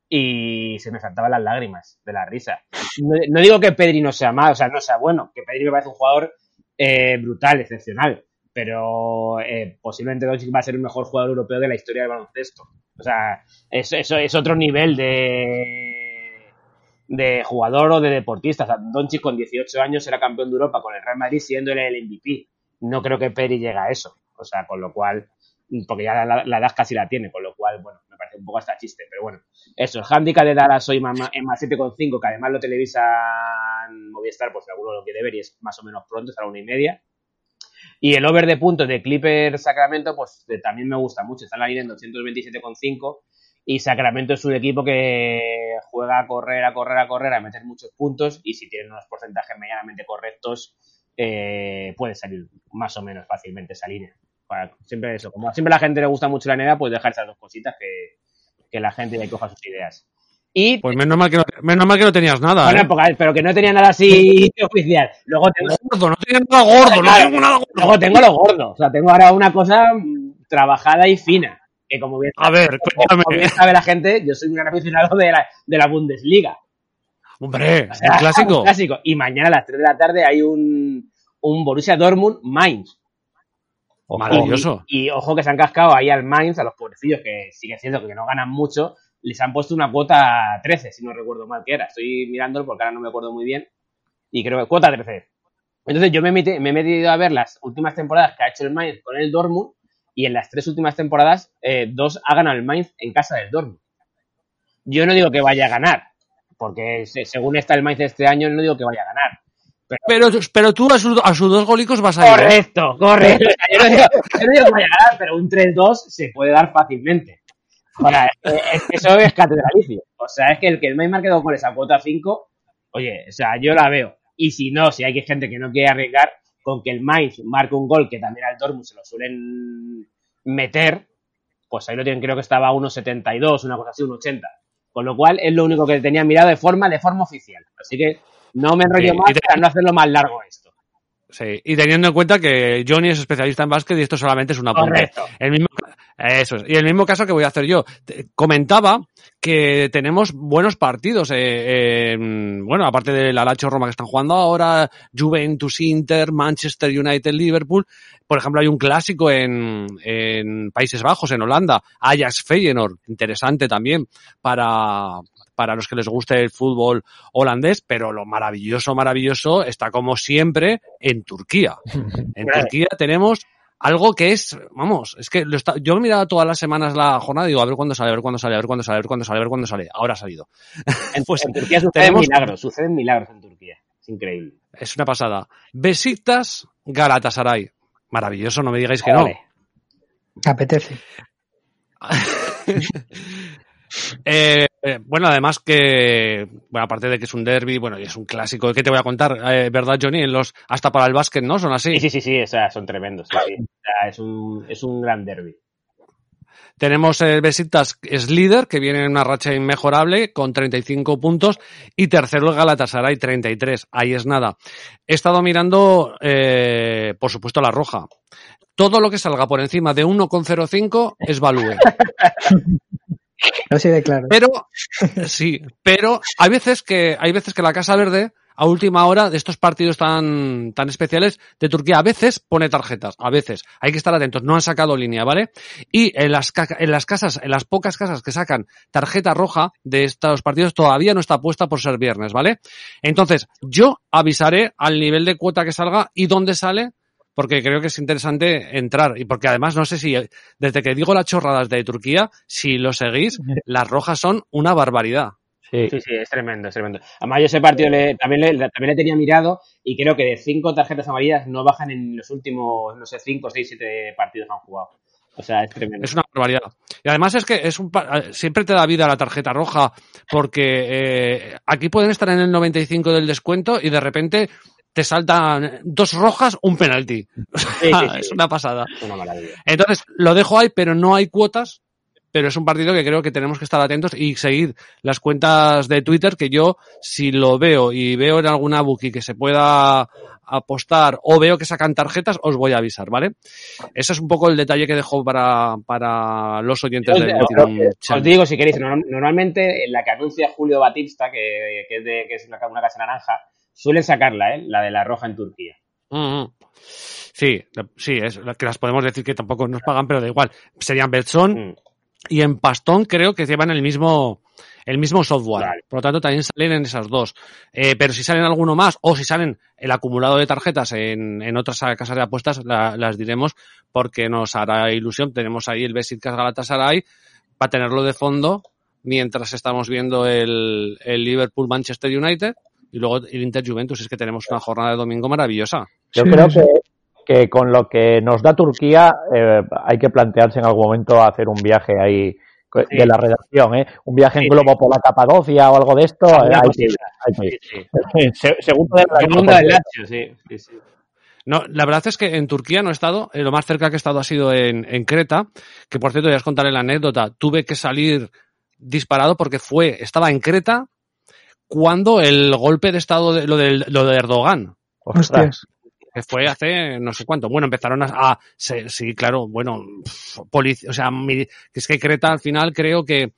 y se me saltaban las lágrimas de la risa. No, no digo que Pedri no sea malo, o sea, no sea bueno, que Pedri me parece un jugador eh, brutal, excepcional, pero eh, posiblemente Doncic va a ser el mejor jugador europeo de la historia del baloncesto. O sea, es, eso es otro nivel de, de jugador o de deportista. O sea, Doncic con 18 años era campeón de Europa con el Real Madrid siendo el MVP. No creo que Pedri llegue a eso. O sea, con lo cual, porque ya la, edad casi la tiene, con lo cual, bueno, me parece un poco hasta chiste, pero bueno. Eso, el handicap de Dallas hoy en más 7,5, que además lo televisan Movistar, pues si alguno lo quiere ver y es más o menos pronto, es a la una y media. Y el over de puntos de Clipper Sacramento, pues eh, también me gusta mucho. Está en la línea en 227,5. Y Sacramento es un equipo que juega a correr, a correr, a correr, a meter muchos puntos. Y si tienen unos porcentajes medianamente correctos, eh, puede salir más o menos fácilmente esa línea. Siempre eso. Como siempre a la gente le gusta mucho la NBA, pues dejar esas dos cositas que, la gente ya coja sus ideas. Y Pues menos mal que no, menos mal que no tenías nada, bueno, ¿eh? pero que no tenía nada así oficial. Luego tengo, Gordo, no tenías nada gordo, no tengo nada gordo. luego tengo lo gordo. O sea, tengo ahora una cosa mm, trabajada y fina. Que como bien, A ver, como bien sabe la gente, yo soy un gran aficionado de la, de la Bundesliga. Hombre, O sea, un clásico. un clásico. Y mañana a las 3 de la tarde hay un, un Borussia Dortmund Mainz. Maravilloso. Y, y ojo que se han cascado ahí al Mainz, a los pobrecillos que sigue siendo que no ganan mucho, les han puesto una cuota 13, si no recuerdo mal que era. Estoy mirándolo porque ahora no me acuerdo muy bien. Y creo que cuota 13. Entonces yo me, meti- me he metido a ver las últimas temporadas que ha hecho el Mainz con el Dortmund y en las tres últimas temporadas eh, dos ha ganado el Mainz en casa del Dortmund. Yo no digo que vaya a ganar, porque se- según está el Mainz este año no digo que vaya a ganar. Pero, pero tú a sus, a sus dos gólicos vas a ir. ¿eh? Correcto, correcto. Yo no digo, yo no digo que vaya a ganar, pero un 3-2 se puede dar fácilmente. Ahora, eh, es que eso es catedralicio. O sea, es que el que el Mainz marque dos goles a cuota 5, oye, o sea, yo la veo. Y si no, si hay gente que no quiere arriesgar, con que el Mainz marque un gol, que también al Dortmund se lo suelen meter, pues ahí lo tienen, creo que estaba a 1.72, una cosa así, 1.80. Con lo cual es lo único que tenía mirado de forma, de forma oficial. Así que no me enrollo Sí, más para no hacerlo más largo esto. Sí, y teniendo en cuenta que Johnny es especialista en básquet y esto solamente es una apunte. El mismo, eso es. Y el mismo caso que voy a hacer yo. Te- Comentaba que tenemos buenos partidos. eh, en- bueno, aparte del Alacho Roma que están jugando ahora, Juventus Inter, Manchester United, Liverpool. Por ejemplo, hay un clásico en, en Países Bajos, en Holanda, Ajax Feyenoord, interesante también para, para los que les guste el fútbol holandés, pero lo maravilloso, maravilloso está como siempre en Turquía. En. [LAUGHS] Turquía tenemos algo que es, vamos, es que lo está, yo he mirado todas las semanas la jornada y digo, a ver cuándo sale, a ver cuándo sale, a ver cuándo sale, a ver cuándo sale, a ver cuándo sale. Ahora ha salido. En, [LAUGHS] Pues en Turquía suceden tenemos- milagros, suceden milagros en Turquía. Es increíble. Es una pasada. Besiktas Galatasaray. Maravilloso, no me digáis que no. Apetece. [LAUGHS] Eh, eh, bueno, además que, bueno, aparte de que es un derby, bueno, y es un clásico, ¿qué te voy a contar? Eh, ¿Verdad, Johnny? En los, hasta para el básquet, ¿no? Son así. Sí, sí, sí, sí, o sea, son tremendos. sí, sí. O sea, es, un, es un gran derby. Tenemos el Besiktas, es líder, que viene en una racha inmejorable, con 35 puntos, y tercero el Galatasaray, 33. Ahí es nada. He estado mirando, eh, por supuesto, la roja. Todo lo que salga por encima de 1,05 es value. [LAUGHS] Así de claro. Pero, sí, pero hay veces que, hay veces que la Casa Verde a última hora de estos partidos tan, tan especiales de Turquía. A veces pone tarjetas, a veces. Hay que estar atentos. No han sacado línea, ¿vale? Y en las, en las casas, en las pocas casas que sacan tarjeta roja de estos partidos todavía no está puesta por ser viernes, ¿vale? Entonces, yo avisaré al nivel de cuota que salga y dónde sale porque creo que es interesante entrar y porque además no sé si desde que digo las chorradas de Turquía, si lo seguís, las rojas son una barbaridad. Sí. Sí, sí, es tremendo, es tremendo. Además, yo ese partido le- también, le, también le tenía mirado y creo que de cinco tarjetas amarillas no bajan en los últimos, no sé, cinco, seis, siete partidos que han jugado. O sea, es tremendo. Es una barbaridad. Y además es que es un eh, siempre te da vida la tarjeta roja porque eh, aquí pueden estar en el 95 del descuento y de repente te saltan dos rojas, un penalti. [LAUGHS] Sí, sí, es una pasada. Es una maravilla. Entonces, lo dejo ahí, pero no hay cuotas. Pero es un partido que creo que tenemos que estar atentos y seguir las cuentas de Twitter, que yo, si lo veo y veo en alguna bookie que se pueda apostar o veo que sacan tarjetas, os voy a avisar, ¿vale? Ese es un poco el detalle que dejo para, para los oyentes del Os- digo, si queréis, norm- normalmente en la que anuncia Julio Batista, que, que es, de, que es una, una casa naranja, suelen sacarla, ¿eh? La de la roja en Turquía. Mm, mm. Sí, sí, es que las podemos decir que tampoco nos pagan, pero da igual. Serían Betson Mm. y en Pastón creo que llevan el mismo el mismo software. Por lo tanto, también salen en esas dos. Eh, pero si salen alguno más o si salen el acumulado de tarjetas en, en otras casas de apuestas, la- las diremos porque nos hará ilusión. Tenemos ahí el Besiktas Galatasaray para tenerlo de fondo mientras estamos viendo el, el Liverpool Manchester United y luego el Inter Juventus. Es que tenemos una jornada de domingo maravillosa. Yo creo que, que con lo que nos da Turquía eh, hay que plantearse en algún momento hacer un viaje ahí de la redacción, ¿eh? Un viaje en globo por la Capadocia o algo de esto. eh, [LAUGHS] según de la- El mundo del Lazio, sí. sí, sí. No, la verdad es que en Turquía no he estado, eh, lo más cerca que he estado ha sido en, en Creta, que por cierto, ya os contaré la anécdota, tuve que salir disparado porque fue, estaba en Creta cuando el golpe de estado de lo de, lo de Erdogan. Hostias. Que fue hace no sé cuánto. Bueno, empezaron a. a- se- sí, claro, bueno. Policía, o sea, mi- es que Creta al final creo que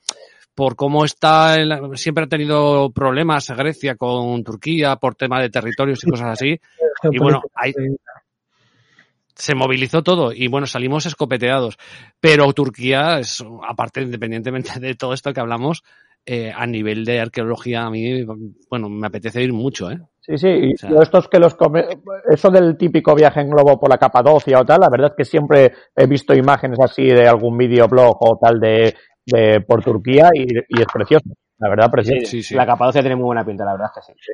por cómo está. siempre ha tenido problemas Grecia con Turquía por tema de territorios y cosas así. Y bueno, ahí se movilizó todo y bueno, salimos escopeteados. Pero Turquía es, aparte, independientemente de todo esto que hablamos, eh, a nivel de arqueología, a mí, bueno, me apetece ir mucho, ¿eh? Sí, sí, y O sea- estos que los come... eso del típico viaje en globo por la Capadocia o tal, la verdad es que siempre he visto imágenes así de algún videoblog o tal de, de por Turquía y, y es precioso, la verdad precioso. Sí, sí. La Capadocia tiene muy buena pinta, la verdad es que sí.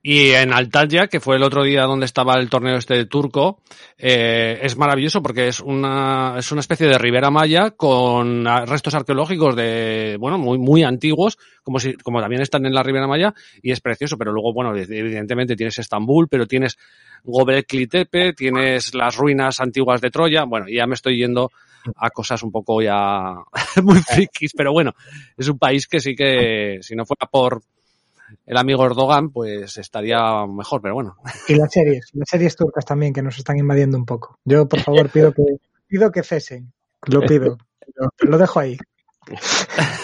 Y en Antalya, que fue el otro día donde estaba el torneo este turco, eh, es maravilloso porque es una, es una especie de Ribera Maya con restos arqueológicos de, bueno, muy, muy antiguos, como si, como también están en la Ribera Maya, y es precioso, pero luego, bueno, evidentemente tienes Estambul, pero tienes Gobekli Tepe, tienes las ruinas antiguas de Troya, bueno, ya me estoy yendo a cosas un poco ya [LAUGHS] muy frikis, pero bueno, es un país que sí que, si no fuera por, el amigo Erdogan, pues estaría mejor, pero bueno. Y las series, las series turcas también que nos están invadiendo un poco. Yo, por favor, [LAUGHS] pido que pido que cesen. Lo pido. Lo, lo dejo ahí. [LAUGHS]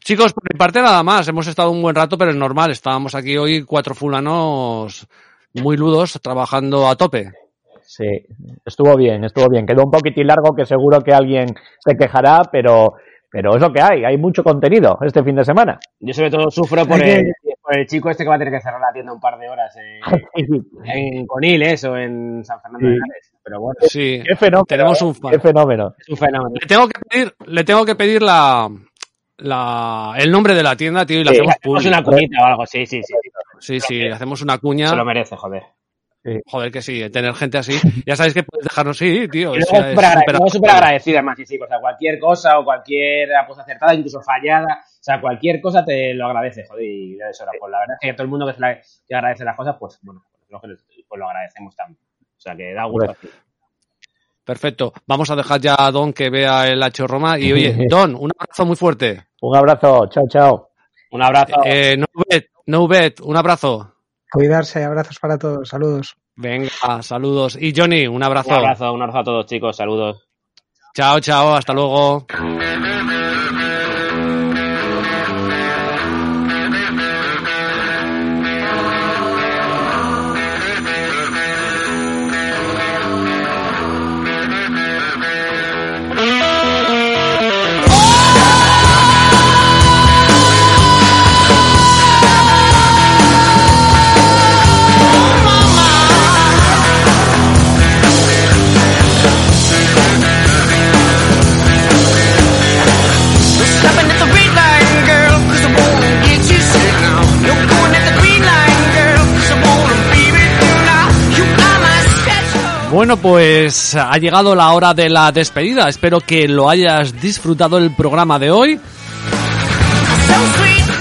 Chicos, por mi parte nada más. Hemos estado un buen rato, pero es normal. Estábamos aquí hoy cuatro fulanos muy ludos trabajando a tope. Sí, estuvo bien, estuvo bien. Quedó un poquitín largo que seguro que alguien se quejará, pero, pero es lo que hay. Hay mucho contenido este fin de semana. Yo sobre todo sufro por el, por el chico este que va a tener que cerrar la tienda un par de horas [LAUGHS] en, en Conil, eso, en San Fernando de Sí. Henares. Pero bueno, Sí, Qué fenómeno. tenemos ¿eh? un. Qué fenómeno. es un fenómeno. Le tengo que pedir, le tengo que pedir la, la, el nombre de la tienda, tío, y la Sí, hacemos hacemos pública. una cuñita o algo, sí, sí, sí. Sí, sí, hacemos una cuña. Se lo merece, joder. Joder, que sí, tener gente así. [LAUGHS] Ya sabéis que puedes dejarnos, sí, tío. Y o luego sea, es súper agradecido, además, sí, sí, o sea, cualquier cosa o cualquier apuesta acertada, incluso fallada, o sea, cualquier cosa te lo agradece, joder, y de eso, pues la verdad es que todo el mundo que, se la- que agradece las cosas, pues bueno, pues lo, pues lo agradecemos también. O sea, que da gusto. Perfecto. Vamos a dejar ya a Don que vea el Hacho Roma. Y oye, [LAUGHS] Don, un abrazo muy fuerte. Un abrazo, chao, chao. Un abrazo. Eh, no bet, no bet, un abrazo. Cuidarse, abrazos para todos, saludos. Venga, saludos. Y Johnny, un abrazo. Un abrazo, un abrazo a todos, chicos, saludos. Chao, chao, hasta luego. Bueno, pues ha llegado la hora de la despedida. Espero que lo hayas disfrutado el programa de hoy.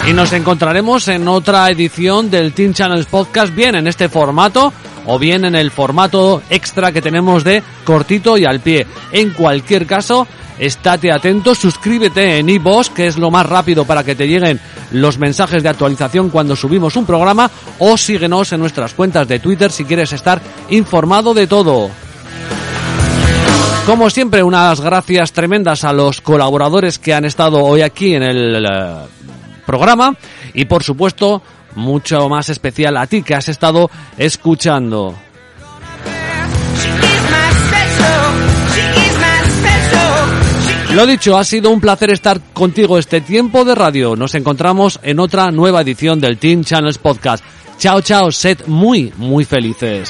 Y nos encontraremos en otra edición del Team Channels Podcast, bien en este formato o bien en el formato extra que tenemos de cortito y al pie. En cualquier caso, estate atento, suscríbete en iVoox, que es lo más rápido para que te lleguen los mensajes de actualización cuando subimos un programa, o síguenos en nuestras cuentas de Twitter si quieres estar informado de todo. Como siempre, unas gracias tremendas a los colaboradores que han estado hoy aquí en el eh, programa y por supuesto mucho más especial a ti que has estado escuchando. Lo dicho, ha sido un placer estar contigo este tiempo de radio. Nos encontramos en otra nueva edición del Team Channels Podcast. Chao, chao, sed muy, muy felices.